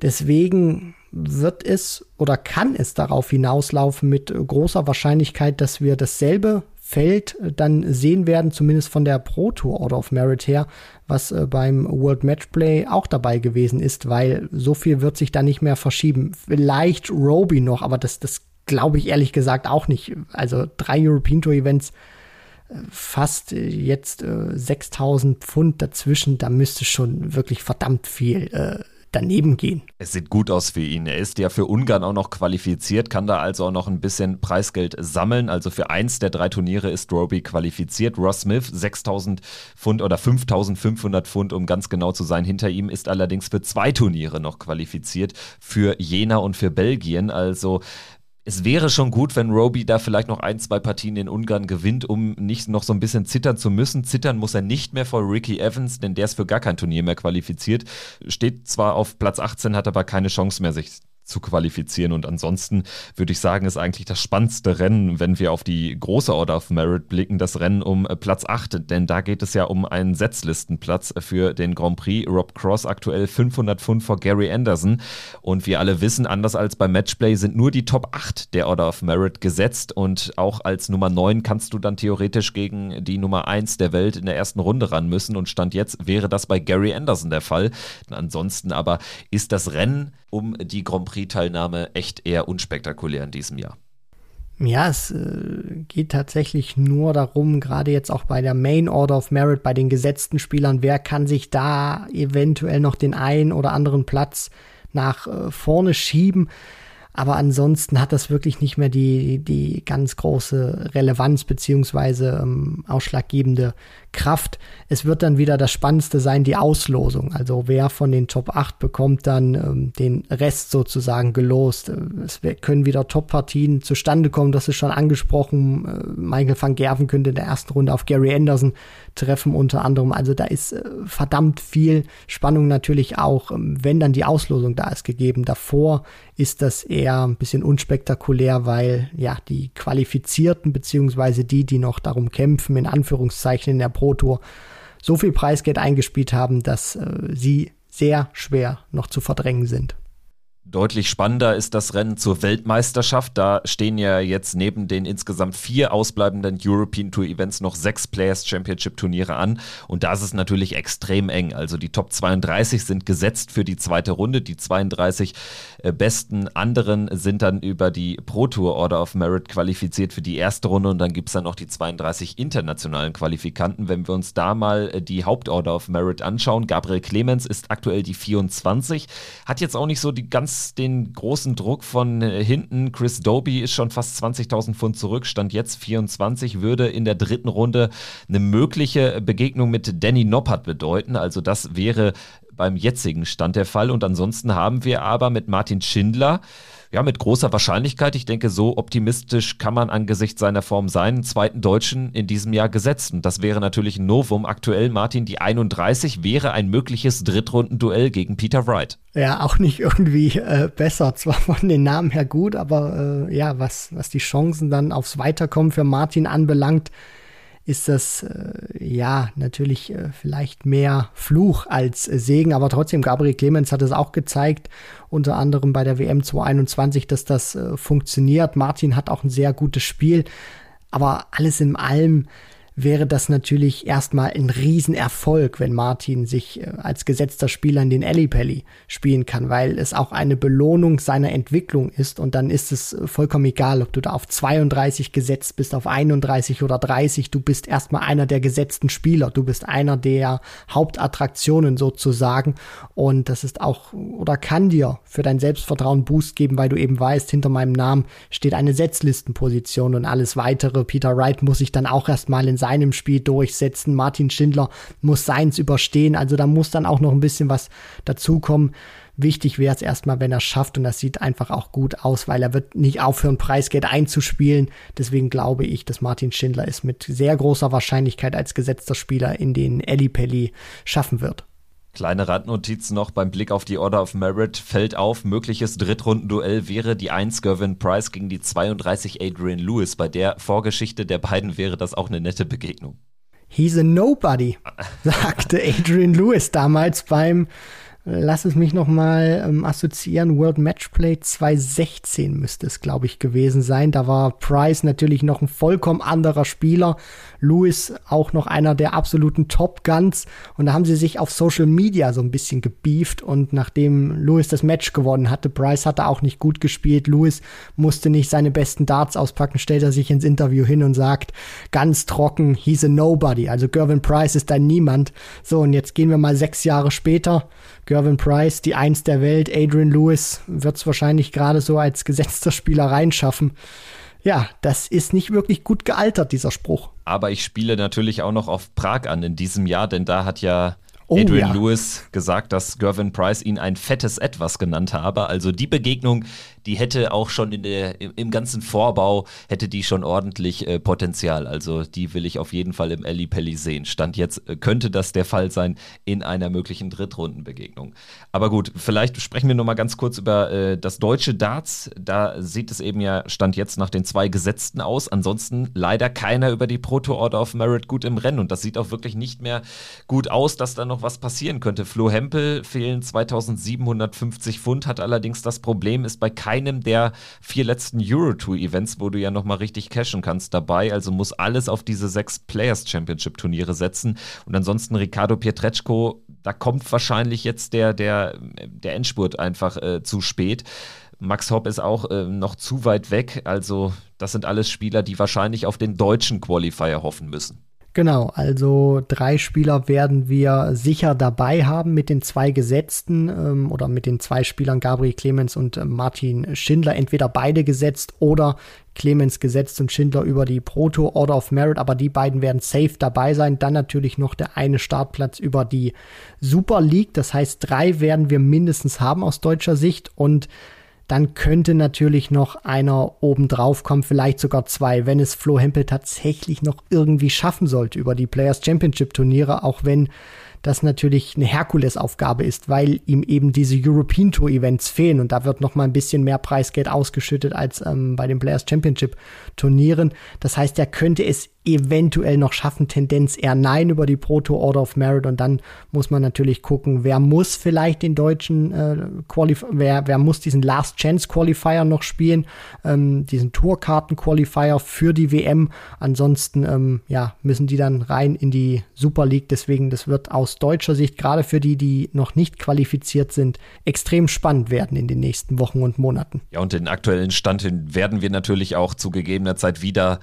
Deswegen wird es oder kann es darauf hinauslaufen mit großer Wahrscheinlichkeit, dass wir dasselbe Feld dann sehen werden, zumindest von der Pro Tour Order of Merit her, was äh, beim World Matchplay auch dabei gewesen ist, weil so viel wird sich da nicht mehr verschieben. Vielleicht Roby noch, aber das, das glaube ich ehrlich gesagt auch nicht. Also drei European Tour Events, äh, fast äh, jetzt äh, 6000 Pfund dazwischen, da müsste schon wirklich verdammt viel äh, daneben gehen. Es sieht gut aus für ihn. Er ist ja für Ungarn auch noch qualifiziert, kann da also auch noch ein bisschen Preisgeld sammeln. Also für eins der drei Turniere ist Roby qualifiziert. Ross Smith 6000 Pfund oder 5500 Pfund, um ganz genau zu sein. Hinter ihm ist allerdings für zwei Turniere noch qualifiziert, für Jena und für Belgien. Also es wäre schon gut, wenn Roby da vielleicht noch ein, zwei Partien in Ungarn gewinnt, um nicht noch so ein bisschen zittern zu müssen. Zittern muss er nicht mehr vor Ricky Evans, denn der ist für gar kein Turnier mehr qualifiziert. Steht zwar auf Platz 18, hat aber keine Chance mehr, sich zu qualifizieren. Und ansonsten würde ich sagen, ist eigentlich das spannendste Rennen, wenn wir auf die große Order of Merit blicken, das Rennen um äh, Platz 8. Denn da geht es ja um einen Setzlistenplatz für den Grand Prix. Rob Cross aktuell 500 Pfund vor Gary Anderson. Und wir alle wissen, anders als beim Matchplay sind nur die Top 8 der Order of Merit gesetzt. Und auch als Nummer 9 kannst du dann theoretisch gegen die Nummer 1 der Welt in der ersten Runde ran müssen. Und Stand jetzt wäre das bei Gary Anderson der Fall. Ansonsten aber ist das Rennen um die Grand Prix-Teilnahme echt eher unspektakulär in diesem Jahr. Ja, es äh, geht tatsächlich nur darum, gerade jetzt auch bei der Main Order of Merit, bei den gesetzten Spielern, wer kann sich da eventuell noch den einen oder anderen Platz nach äh, vorne schieben. Aber ansonsten hat das wirklich nicht mehr die, die ganz große Relevanz beziehungsweise ähm, ausschlaggebende Kraft. Es wird dann wieder das Spannendste sein, die Auslosung. Also wer von den Top 8 bekommt dann ähm, den Rest sozusagen gelost. Es können wieder Top-Partien zustande kommen, das ist schon angesprochen. Äh, Michael van Gerven könnte in der ersten Runde auf Gary Anderson treffen unter anderem. Also da ist äh, verdammt viel Spannung natürlich auch, ähm, wenn dann die Auslosung da ist gegeben. Davor ist das eher ein bisschen unspektakulär, weil ja die Qualifizierten beziehungsweise die, die noch darum kämpfen, in Anführungszeichen in der Pro Tour so viel Preisgeld eingespielt haben, dass äh, sie sehr schwer noch zu verdrängen sind. Deutlich spannender ist das Rennen zur Weltmeisterschaft. Da stehen ja jetzt neben den insgesamt vier ausbleibenden European Tour Events noch sechs Players Championship Turniere an. Und da ist es natürlich extrem eng. Also die Top 32 sind gesetzt für die zweite Runde. Die 32 äh, besten anderen sind dann über die Pro Tour Order of Merit qualifiziert für die erste Runde. Und dann gibt es dann noch die 32 internationalen Qualifikanten. Wenn wir uns da mal äh, die Hauptorder of Merit anschauen, Gabriel Clemens ist aktuell die 24, hat jetzt auch nicht so die ganz den großen Druck von äh, hinten. Chris Doby ist schon fast 20.000 Pfund zurück, stand jetzt 24, würde in der dritten Runde eine mögliche Begegnung mit Danny Noppert bedeuten. Also das wäre beim jetzigen Stand der Fall. Und ansonsten haben wir aber mit Martin Schindler ja, mit großer Wahrscheinlichkeit, ich denke, so optimistisch kann man angesichts seiner Form sein, zweiten Deutschen in diesem Jahr gesetzt. Und das wäre natürlich ein Novum. Aktuell, Martin, die 31 wäre ein mögliches Drittrundenduell gegen Peter Wright. Ja, auch nicht irgendwie äh, besser. Zwar von den Namen her gut, aber äh, ja, was, was die Chancen dann aufs Weiterkommen für Martin anbelangt, ist das äh, ja natürlich äh, vielleicht mehr Fluch als äh, Segen, aber trotzdem, Gabriel Clemens hat es auch gezeigt, unter anderem bei der WM 2021, dass das äh, funktioniert. Martin hat auch ein sehr gutes Spiel, aber alles in allem wäre das natürlich erstmal ein Riesenerfolg, wenn Martin sich äh, als gesetzter Spieler in den Ellipelli spielen kann, weil es auch eine Belohnung seiner Entwicklung ist und dann ist es äh, vollkommen egal, ob du da auf 32 gesetzt bist, auf 31 oder 30, du bist erstmal einer der gesetzten Spieler, du bist einer der Hauptattraktionen sozusagen und das ist auch oder kann dir für dein Selbstvertrauen Boost geben, weil du eben weißt, hinter meinem Namen steht eine Setzlistenposition und alles weitere. Peter Wright muss sich dann auch erstmal in seinem Spiel durchsetzen. Martin Schindler muss seins überstehen. Also da muss dann auch noch ein bisschen was dazukommen. Wichtig wäre es erstmal, wenn er es schafft und das sieht einfach auch gut aus, weil er wird nicht aufhören, Preisgeld einzuspielen. Deswegen glaube ich, dass Martin Schindler es mit sehr großer Wahrscheinlichkeit als gesetzter Spieler in den Ellipelli schaffen wird. Kleine Randnotiz noch beim Blick auf die Order of Merit fällt auf, mögliches Drittrundenduell wäre die 1 Gervin Price gegen die 32 Adrian Lewis. Bei der Vorgeschichte der beiden wäre das auch eine nette Begegnung. He's a nobody, sagte Adrian Lewis damals beim lass es mich nochmal ähm, assoziieren, World Matchplay 2016 müsste es, glaube ich, gewesen sein. Da war Price natürlich noch ein vollkommen anderer Spieler. Lewis auch noch einer der absoluten Top Guns. Und da haben sie sich auf Social Media so ein bisschen gebieft. Und nachdem Lewis das Match gewonnen hatte, Price hatte auch nicht gut gespielt. Lewis musste nicht seine besten Darts auspacken, stellt er sich ins Interview hin und sagt ganz trocken, he's a nobody. Also Gervin Price ist ein Niemand. So, und jetzt gehen wir mal sechs Jahre später. Price, die Eins der Welt, Adrian Lewis wird es wahrscheinlich gerade so als gesetzter Spieler reinschaffen. Ja, das ist nicht wirklich gut gealtert, dieser Spruch. Aber ich spiele natürlich auch noch auf Prag an in diesem Jahr, denn da hat ja Oh, Adrian ja. Lewis gesagt, dass Gervin Price ihn ein fettes Etwas genannt habe. Also die Begegnung, die hätte auch schon in der, im, im ganzen Vorbau, hätte die schon ordentlich äh, Potenzial. Also die will ich auf jeden Fall im Elli Pelli sehen. Stand jetzt äh, könnte das der Fall sein in einer möglichen Drittrundenbegegnung. Aber gut, vielleicht sprechen wir noch mal ganz kurz über äh, das deutsche Darts. Da sieht es eben ja, stand jetzt nach den zwei Gesetzten aus. Ansonsten leider keiner über die Proto Order of Merit gut im Rennen. Und das sieht auch wirklich nicht mehr gut aus, dass da noch was passieren könnte. Flo Hempel fehlen 2750 Pfund, hat allerdings das Problem, ist bei keinem keinem der vier letzten Euro-Tour-Events, wo du ja nochmal richtig cashen kannst, dabei. Also muss alles auf diese sechs Players Championship-Turniere setzen. Und ansonsten Ricardo Pietreczko, da kommt wahrscheinlich jetzt der, der, der Endspurt einfach äh, zu spät. Max Hopp ist auch äh, noch zu weit weg. Also, das sind alles Spieler, die wahrscheinlich auf den deutschen Qualifier hoffen müssen. Genau, also drei Spieler werden wir sicher dabei haben mit den zwei Gesetzten ähm, oder mit den zwei Spielern Gabriel Clemens und äh, Martin Schindler. Entweder beide gesetzt oder Clemens gesetzt und Schindler über die Proto Order of Merit, aber die beiden werden safe dabei sein. Dann natürlich noch der eine Startplatz über die Super League. Das heißt, drei werden wir mindestens haben aus deutscher Sicht und dann könnte natürlich noch einer oben drauf kommen, vielleicht sogar zwei, wenn es Flo Hempel tatsächlich noch irgendwie schaffen sollte über die Players Championship Turniere, auch wenn das natürlich eine Herkulesaufgabe ist, weil ihm eben diese European Tour Events fehlen und da wird noch mal ein bisschen mehr Preisgeld ausgeschüttet als ähm, bei den Players Championship Turnieren. Das heißt, er könnte es eventuell noch schaffen, Tendenz eher nein über die Proto Order of Merit und dann muss man natürlich gucken, wer muss vielleicht den deutschen äh, Qualif wer, wer muss diesen Last Chance Qualifier noch spielen, ähm, diesen Tourkarten Qualifier für die WM. Ansonsten ähm, ja, müssen die dann rein in die Super League. Deswegen, das wird aus deutscher Sicht, gerade für die, die noch nicht qualifiziert sind, extrem spannend werden in den nächsten Wochen und Monaten. Ja, und den aktuellen Stand werden wir natürlich auch zu gegebener Zeit wieder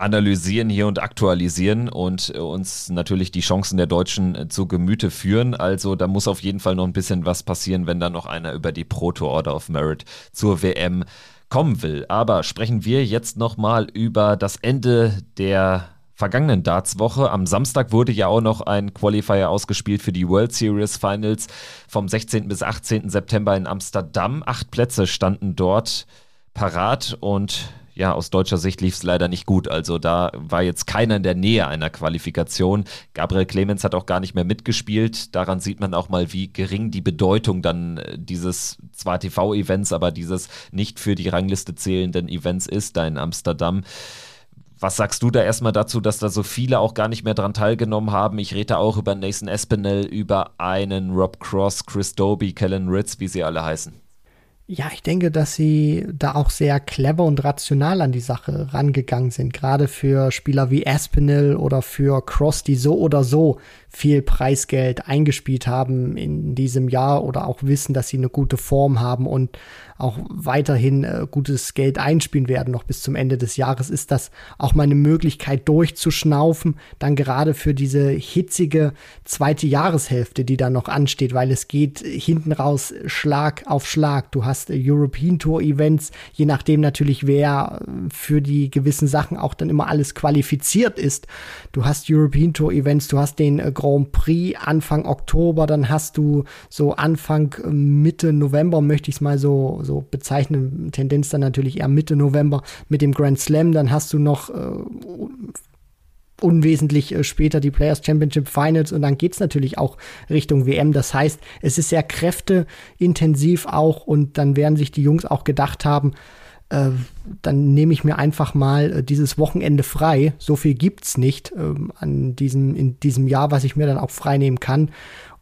analysieren hier und aktualisieren und uns natürlich die Chancen der Deutschen äh, zu Gemüte führen. Also da muss auf jeden Fall noch ein bisschen was passieren, wenn da noch einer über die Proto Order of Merit zur WM kommen will. Aber sprechen wir jetzt nochmal über das Ende der vergangenen Darts-Woche. Am Samstag wurde ja auch noch ein Qualifier ausgespielt für die World Series Finals vom 16. bis 18. September in Amsterdam. Acht Plätze standen dort parat und ja, aus deutscher Sicht lief es leider nicht gut. Also da war jetzt keiner in der Nähe einer Qualifikation. Gabriel Clemens hat auch gar nicht mehr mitgespielt. Daran sieht man auch mal, wie gering die Bedeutung dann äh, dieses zwar TV-Events, aber dieses nicht für die Rangliste zählenden Events ist da in Amsterdam. Was sagst du da erstmal dazu, dass da so viele auch gar nicht mehr dran teilgenommen haben? Ich rede auch über Nathan Espinel, über einen Rob Cross, Chris Doby, Kellen Ritz, wie sie alle heißen. Ja, ich denke, dass sie da auch sehr clever und rational an die Sache rangegangen sind. Gerade für Spieler wie Aspinall oder für Cross, die so oder so viel Preisgeld eingespielt haben in diesem Jahr oder auch wissen, dass sie eine gute Form haben und auch weiterhin äh, gutes Geld einspielen werden, noch bis zum Ende des Jahres, ist das auch mal eine Möglichkeit durchzuschnaufen, dann gerade für diese hitzige zweite Jahreshälfte, die da noch ansteht, weil es geht hinten raus Schlag auf Schlag. Du hast äh, European Tour Events, je nachdem natürlich, wer äh, für die gewissen Sachen auch dann immer alles qualifiziert ist. Du hast European Tour Events, du hast den äh, Grand Prix Anfang Oktober, dann hast du so Anfang äh, Mitte November, möchte ich es mal so, so bezeichnen, Tendenz dann natürlich eher Mitte November mit dem Grand Slam, dann hast du noch äh, unwesentlich äh, später die Players Championship Finals und dann geht's natürlich auch Richtung WM. Das heißt, es ist sehr kräfteintensiv auch und dann werden sich die Jungs auch gedacht haben, äh, dann nehme ich mir einfach mal äh, dieses Wochenende frei. So viel gibt's nicht ähm, an diesem, in diesem Jahr, was ich mir dann auch frei nehmen kann.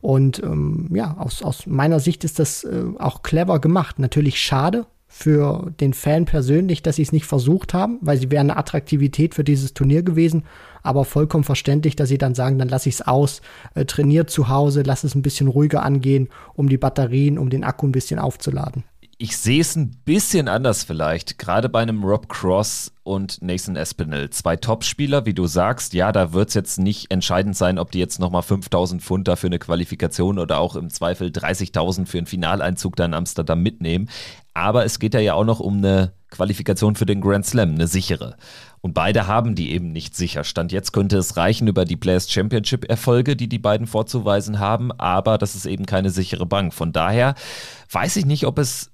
Und ähm, ja, aus, aus meiner Sicht ist das äh, auch clever gemacht. Natürlich schade für den Fan persönlich, dass sie es nicht versucht haben, weil sie wären eine Attraktivität für dieses Turnier gewesen. Aber vollkommen verständlich, dass sie dann sagen, dann lasse ich es aus, äh, trainiert zu Hause, lass es ein bisschen ruhiger angehen, um die Batterien, um den Akku ein bisschen aufzuladen ich sehe es ein bisschen anders vielleicht, gerade bei einem Rob Cross und Nathan Espinel. Zwei Topspieler, wie du sagst, ja, da wird es jetzt nicht entscheidend sein, ob die jetzt nochmal 5000 Pfund da für eine Qualifikation oder auch im Zweifel 30.000 für einen Finaleinzug da in Amsterdam mitnehmen. Aber es geht ja auch noch um eine Qualifikation für den Grand Slam, eine sichere. Und beide haben die eben nicht sicher. Stand jetzt könnte es reichen über die Players Championship Erfolge, die die beiden vorzuweisen haben, aber das ist eben keine sichere Bank. Von daher weiß ich nicht, ob es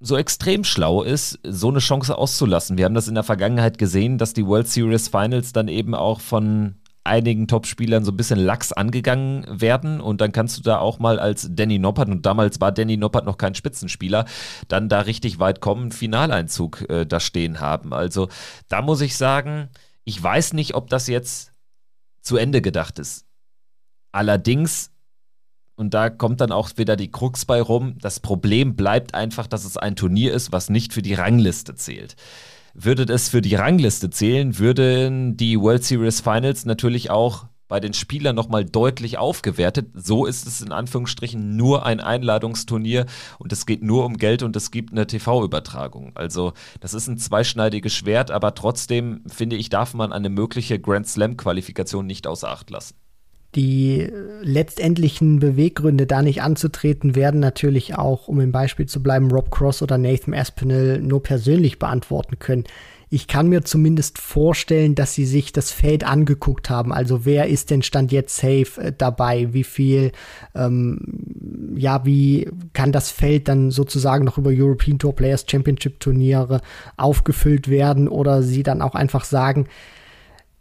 so extrem schlau ist, so eine Chance auszulassen. Wir haben das in der Vergangenheit gesehen, dass die World Series Finals dann eben auch von einigen Top-Spielern so ein bisschen lax angegangen werden und dann kannst du da auch mal als Danny Noppert, und damals war Danny Noppert noch kein Spitzenspieler, dann da richtig weit kommen, Finaleinzug äh, da stehen haben. Also da muss ich sagen, ich weiß nicht, ob das jetzt zu Ende gedacht ist. Allerdings und da kommt dann auch wieder die Krux bei rum. Das Problem bleibt einfach, dass es ein Turnier ist, was nicht für die Rangliste zählt. Würde es für die Rangliste zählen, würden die World Series Finals natürlich auch bei den Spielern nochmal deutlich aufgewertet. So ist es in Anführungsstrichen nur ein Einladungsturnier und es geht nur um Geld und es gibt eine TV-Übertragung. Also das ist ein zweischneidiges Schwert, aber trotzdem finde ich, darf man eine mögliche Grand Slam-Qualifikation nicht außer Acht lassen. Die letztendlichen Beweggründe, da nicht anzutreten, werden natürlich auch, um im Beispiel zu bleiben, Rob Cross oder Nathan Aspinall nur persönlich beantworten können. Ich kann mir zumindest vorstellen, dass sie sich das Feld angeguckt haben. Also wer ist denn Stand jetzt safe äh, dabei? Wie viel, ähm, ja, wie kann das Feld dann sozusagen noch über European Tour Players Championship Turniere aufgefüllt werden? Oder sie dann auch einfach sagen,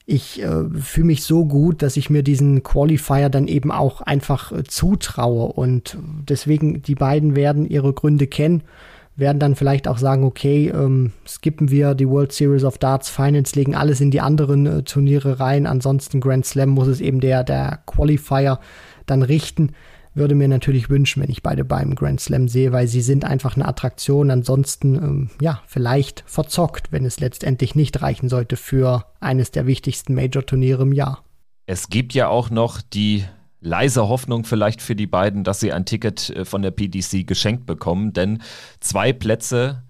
ich äh, fühle mich so gut, dass ich mir diesen Qualifier dann eben auch einfach äh, zutraue. Und deswegen, die beiden werden ihre Gründe kennen, werden dann vielleicht auch sagen, okay, ähm, skippen wir die World Series of Darts Finals, legen alles in die anderen äh, Turniere rein. Ansonsten Grand Slam muss es eben der, der Qualifier dann richten würde mir natürlich wünschen, wenn ich beide beim Grand Slam sehe, weil sie sind einfach eine Attraktion. Ansonsten, ähm, ja, vielleicht verzockt, wenn es letztendlich nicht reichen sollte für eines der wichtigsten Major-Turniere im Jahr. Es gibt ja auch noch die leise Hoffnung vielleicht für die beiden, dass sie ein Ticket äh, von der PDC geschenkt bekommen, denn zwei Plätze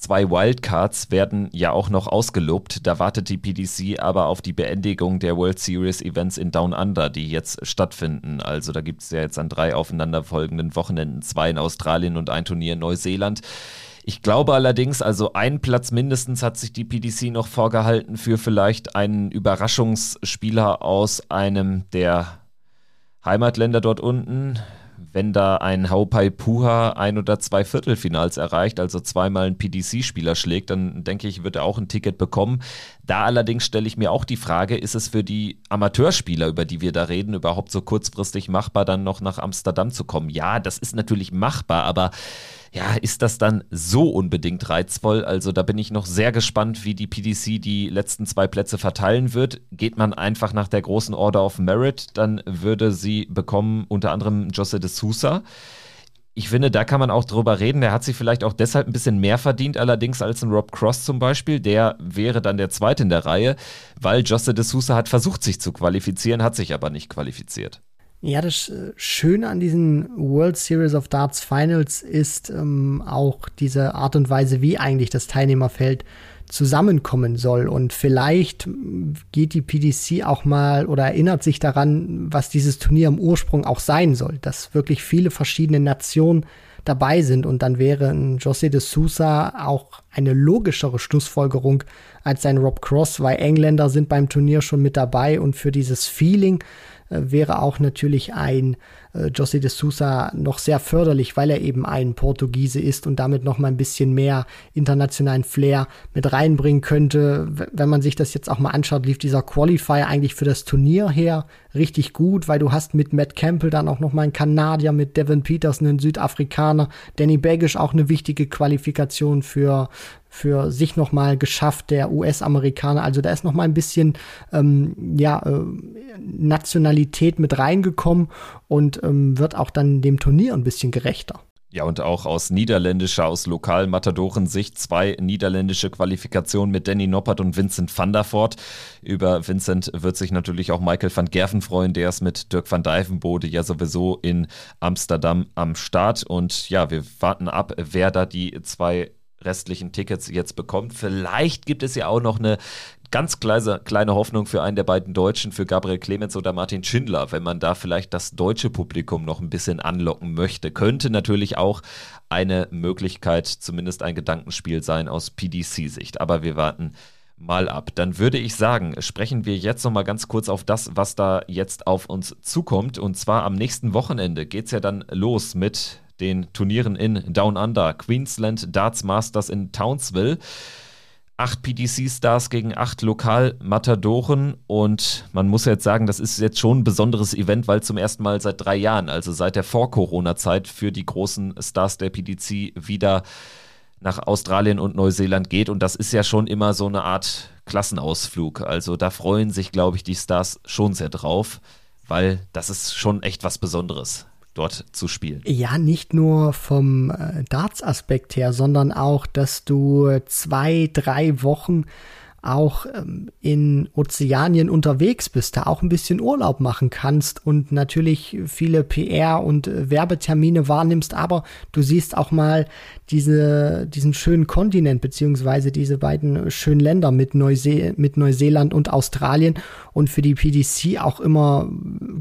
Zwei Wildcards werden ja auch noch ausgelobt. Da wartet die PDC aber auf die Beendigung der World Series Events in Down Under, die jetzt stattfinden. Also da gibt es ja jetzt an drei aufeinanderfolgenden Wochenenden zwei in Australien und ein Turnier in Neuseeland. Ich glaube allerdings, also ein Platz mindestens hat sich die PDC noch vorgehalten für vielleicht einen Überraschungsspieler aus einem der Heimatländer dort unten wenn da ein Haupai Puha ein oder zwei Viertelfinals erreicht, also zweimal einen PDC-Spieler schlägt, dann denke ich, wird er auch ein Ticket bekommen. Da allerdings stelle ich mir auch die Frage, ist es für die Amateurspieler, über die wir da reden, überhaupt so kurzfristig machbar, dann noch nach Amsterdam zu kommen? Ja, das ist natürlich machbar, aber ja, ist das dann so unbedingt reizvoll? Also da bin ich noch sehr gespannt, wie die PDC die letzten zwei Plätze verteilen wird. Geht man einfach nach der großen Order of Merit, dann würde sie bekommen unter anderem Jose de Sousa. Ich finde, da kann man auch drüber reden. Der hat sich vielleicht auch deshalb ein bisschen mehr verdient, allerdings als ein Rob Cross zum Beispiel. Der wäre dann der Zweite in der Reihe, weil Jose de Sousa hat versucht, sich zu qualifizieren, hat sich aber nicht qualifiziert. Ja, das äh, Schöne an diesen World Series of Darts Finals ist ähm, auch diese Art und Weise, wie eigentlich das Teilnehmerfeld zusammenkommen soll. Und vielleicht geht die PDC auch mal oder erinnert sich daran, was dieses Turnier im Ursprung auch sein soll, dass wirklich viele verschiedene Nationen dabei sind. Und dann wäre ein José de Sousa auch eine logischere Schlussfolgerung als ein Rob Cross, weil Engländer sind beim Turnier schon mit dabei und für dieses Feeling wäre auch natürlich ein äh, José de Sousa noch sehr förderlich, weil er eben ein Portugiese ist und damit noch mal ein bisschen mehr internationalen Flair mit reinbringen könnte. Wenn man sich das jetzt auch mal anschaut, lief dieser Qualifier eigentlich für das Turnier her richtig gut, weil du hast mit Matt Campbell dann auch noch mal einen Kanadier, mit Devin Peterson einen Südafrikaner, Danny Baggish auch eine wichtige Qualifikation für für sich noch mal geschafft, der US-Amerikaner. Also da ist noch mal ein bisschen ähm, ja, äh, Nationalität mit reingekommen und ähm, wird auch dann dem Turnier ein bisschen gerechter. Ja, und auch aus niederländischer, aus lokalen Matadoren-Sicht zwei niederländische Qualifikationen mit Danny Noppert und Vincent van der Voort. Über Vincent wird sich natürlich auch Michael van Gerven freuen, der ist mit Dirk van Dijvenbode ja sowieso in Amsterdam am Start. Und ja, wir warten ab, wer da die zwei restlichen Tickets jetzt bekommt. Vielleicht gibt es ja auch noch eine ganz kleine, kleine Hoffnung für einen der beiden Deutschen, für Gabriel Clemens oder Martin Schindler, wenn man da vielleicht das deutsche Publikum noch ein bisschen anlocken möchte. Könnte natürlich auch eine Möglichkeit, zumindest ein Gedankenspiel sein aus PDC-Sicht. Aber wir warten mal ab. Dann würde ich sagen, sprechen wir jetzt noch mal ganz kurz auf das, was da jetzt auf uns zukommt. Und zwar am nächsten Wochenende geht es ja dann los mit den Turnieren in Down Under, Queensland Darts Masters in Townsville acht PDC-Stars gegen acht Lokal-Matadoren. Und man muss jetzt sagen, das ist jetzt schon ein besonderes Event, weil zum ersten Mal seit drei Jahren, also seit der Vor-Corona-Zeit, für die großen Stars der PDC wieder nach Australien und Neuseeland geht. Und das ist ja schon immer so eine Art Klassenausflug. Also da freuen sich, glaube ich, die Stars schon sehr drauf, weil das ist schon echt was Besonderes dort zu spielen. Ja, nicht nur vom äh, Darts-Aspekt her, sondern auch, dass du zwei, drei Wochen auch ähm, in Ozeanien unterwegs bist, da auch ein bisschen Urlaub machen kannst und natürlich viele PR und äh, Werbetermine wahrnimmst, aber du siehst auch mal diese, diesen schönen Kontinent beziehungsweise diese beiden schönen Länder mit, Neuse mit Neuseeland und Australien. Und für die PDC auch immer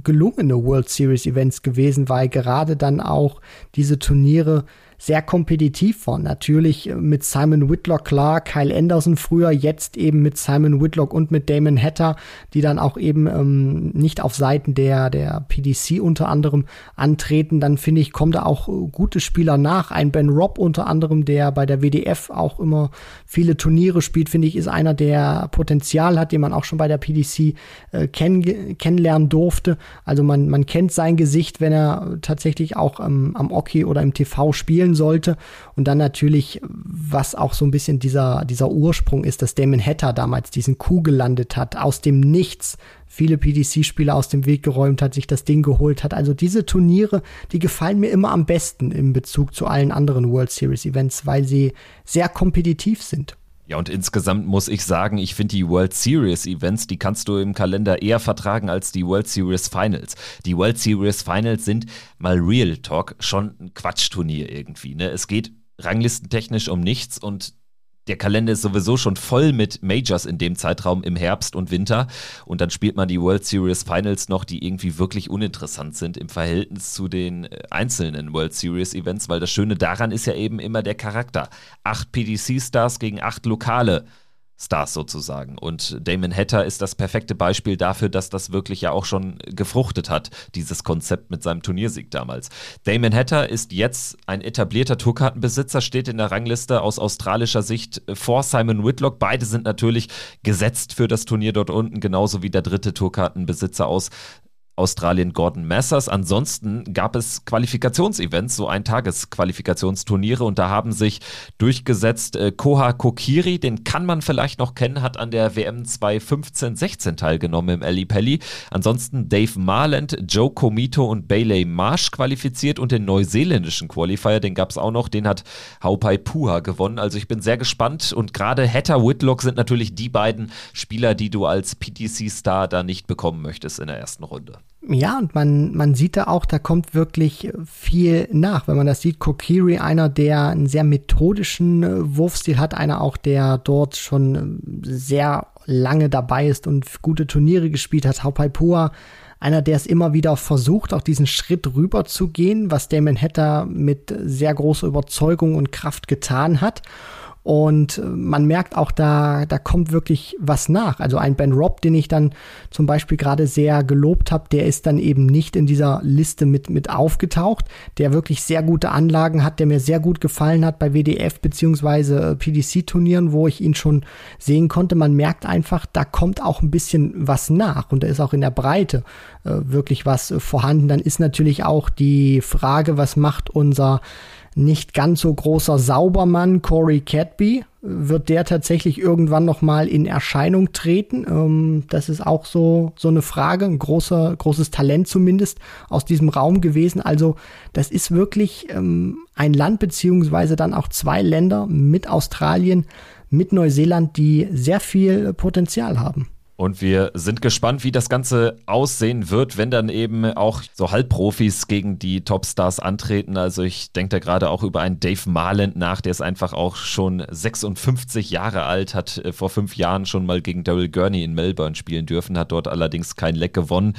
gelungene World Series Events gewesen, weil gerade dann auch diese Turniere sehr kompetitiv waren. Natürlich mit Simon Whitlock klar, Kyle Anderson früher, jetzt eben mit Simon Whitlock und mit Damon Hatter, die dann auch eben ähm, nicht auf Seiten der, der PDC unter anderem antreten. Dann finde ich, kommen da auch gute Spieler nach. Ein Ben Robb unter anderem, der bei der WDF auch immer viele Turniere spielt, finde ich, ist einer, der Potenzial hat, den man auch schon bei der PDC äh, kenn kennenlernen durfte. Also man, man kennt sein Gesicht, wenn er tatsächlich auch ähm, am Hockey oder im TV spielen sollte. Und dann natürlich, was auch so ein bisschen dieser, dieser Ursprung ist, dass Damon Hatter damals diesen Coup gelandet hat, aus dem Nichts viele PDC-Spieler aus dem Weg geräumt hat, sich das Ding geholt hat. Also diese Turniere, die gefallen mir immer am besten im Bezug zu allen anderen World Series Events, weil sie sehr kompetitiv sind. Ja, und insgesamt muss ich sagen, ich finde die World Series Events, die kannst du im Kalender eher vertragen als die World Series Finals. Die World Series Finals sind mal Real Talk schon ein Quatschturnier irgendwie. Ne? Es geht ranglistentechnisch um nichts und der Kalender ist sowieso schon voll mit Majors in dem Zeitraum im Herbst und Winter. Und dann spielt man die World Series Finals noch, die irgendwie wirklich uninteressant sind im Verhältnis zu den äh, einzelnen World Series Events, weil das Schöne daran ist ja eben immer der Charakter. Acht PDC-Stars gegen acht lokale Stars sozusagen. Und Damon Hatter ist das perfekte Beispiel dafür, dass das wirklich ja auch schon gefruchtet hat, dieses Konzept mit seinem Turniersieg damals. Damon Hatter ist jetzt ein etablierter Tourkartenbesitzer, steht in der Rangliste aus australischer Sicht vor Simon Whitlock. Beide sind natürlich gesetzt für das Turnier dort unten, genauso wie der dritte Tourkartenbesitzer aus Australien Gordon Messers. Ansonsten gab es Qualifikationsevents, so Eintagesqualifikationsturniere und da haben sich durchgesetzt äh, Koha Kokiri, den kann man vielleicht noch kennen, hat an der WM 2015-16 teilgenommen im Ali Pelli. Ansonsten Dave Marland, Joe Komito und Bailey Marsh qualifiziert und den neuseeländischen Qualifier, den gap es auch noch, den hat Haupai Puha gewonnen. Also ich bin sehr gespannt und gerade Hatter Whitlock sind natürlich die beiden Spieler, die du als PTC-Star da nicht bekommen möchtest in der ersten Runde. Ja, und man, man sieht da auch, da kommt wirklich viel nach. Wenn man das sieht, Kokiri, einer, der einen sehr methodischen äh, Wurfstil hat, einer auch, der dort schon äh, sehr lange dabei ist und gute Turniere gespielt hat, Haupaipua, einer, der es immer wieder versucht, auch diesen Schritt rüber zu gehen, was Damon Hatter mit sehr großer Überzeugung und Kraft getan hat. Und äh, man merkt auch, da, da kommt wirklich was nach. Also ein Ben Robb, den ich dann zum Beispiel gerade sehr gelobt habe, der ist dann eben nicht in dieser Liste mit, mit aufgetaucht, der wirklich sehr gute Anlagen hat, der mir sehr gut gefallen hat bei WDF beziehungsweise äh, PDC-Turnieren, wo ich ihn schon sehen konnte. Man merkt einfach, da kommt auch ein bisschen was nach und da ist auch in der Breite äh, wirklich was äh, vorhanden. Dann ist natürlich auch die Frage, was macht unser nicht ganz so großer Saubermann Corey Cadby. Wird der tatsächlich irgendwann noch mal in Erscheinung treten? Ähm, das ist auch so, so eine Frage. Ein großer, großes Talent zumindest aus diesem Raum gewesen. Also, das ist wirklich ähm, ein Land beziehungsweise dann auch zwei Länder mit Australien, mit Neuseeland, die sehr viel Potenzial haben. Und wir sind gespannt, wie das Ganze aussehen wird, wenn dann eben auch so Halbprofis gegen die Topstars antreten. Also ich denke da gerade auch über einen Dave Marland nach, der ist einfach auch schon 56 Jahre alt, hat äh, vor fünf Jahren schon mal gegen Daryl Gurney in Melbourne spielen dürfen, hat dort allerdings kein Leck gewonnen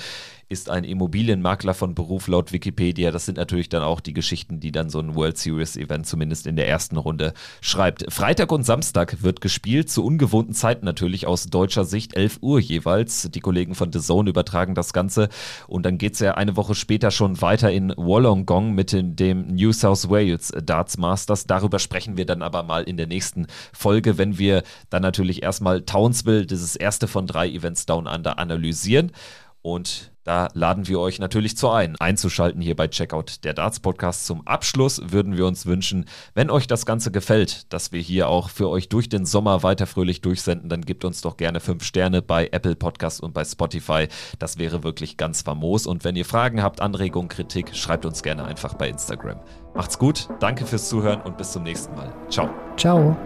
ist ein Immobilienmakler von Beruf laut Wikipedia. Das sind natürlich dann auch die Geschichten, die dann so ein World Series Event zumindest in der ersten Runde schreibt. Freitag und Samstag wird gespielt, zu ungewohnten Zeiten natürlich aus deutscher Sicht, 11 Uhr jeweils. Die Kollegen von The Zone übertragen das Ganze und dann geht es ja eine Woche später schon weiter in Wollongong mit dem New South Wales Darts Masters. Darüber sprechen wir dann aber mal in der nächsten Folge, wenn wir dann natürlich erstmal Townsville, dieses erste von drei Events Down Under, analysieren. Und da laden wir euch natürlich zu ein, einzuschalten hier bei Checkout der Darts Podcast. Zum Abschluss würden wir uns wünschen, wenn euch das Ganze gefällt, dass wir hier auch für euch durch den Sommer weiter fröhlich durchsenden, dann gebt uns doch gerne fünf Sterne bei Apple Podcast und bei Spotify. Das wäre wirklich ganz famos. Und wenn ihr Fragen habt, Anregungen, Kritik, schreibt uns gerne einfach bei Instagram. Macht's gut, danke fürs Zuhören und bis zum nächsten Mal. Ciao. Ciao.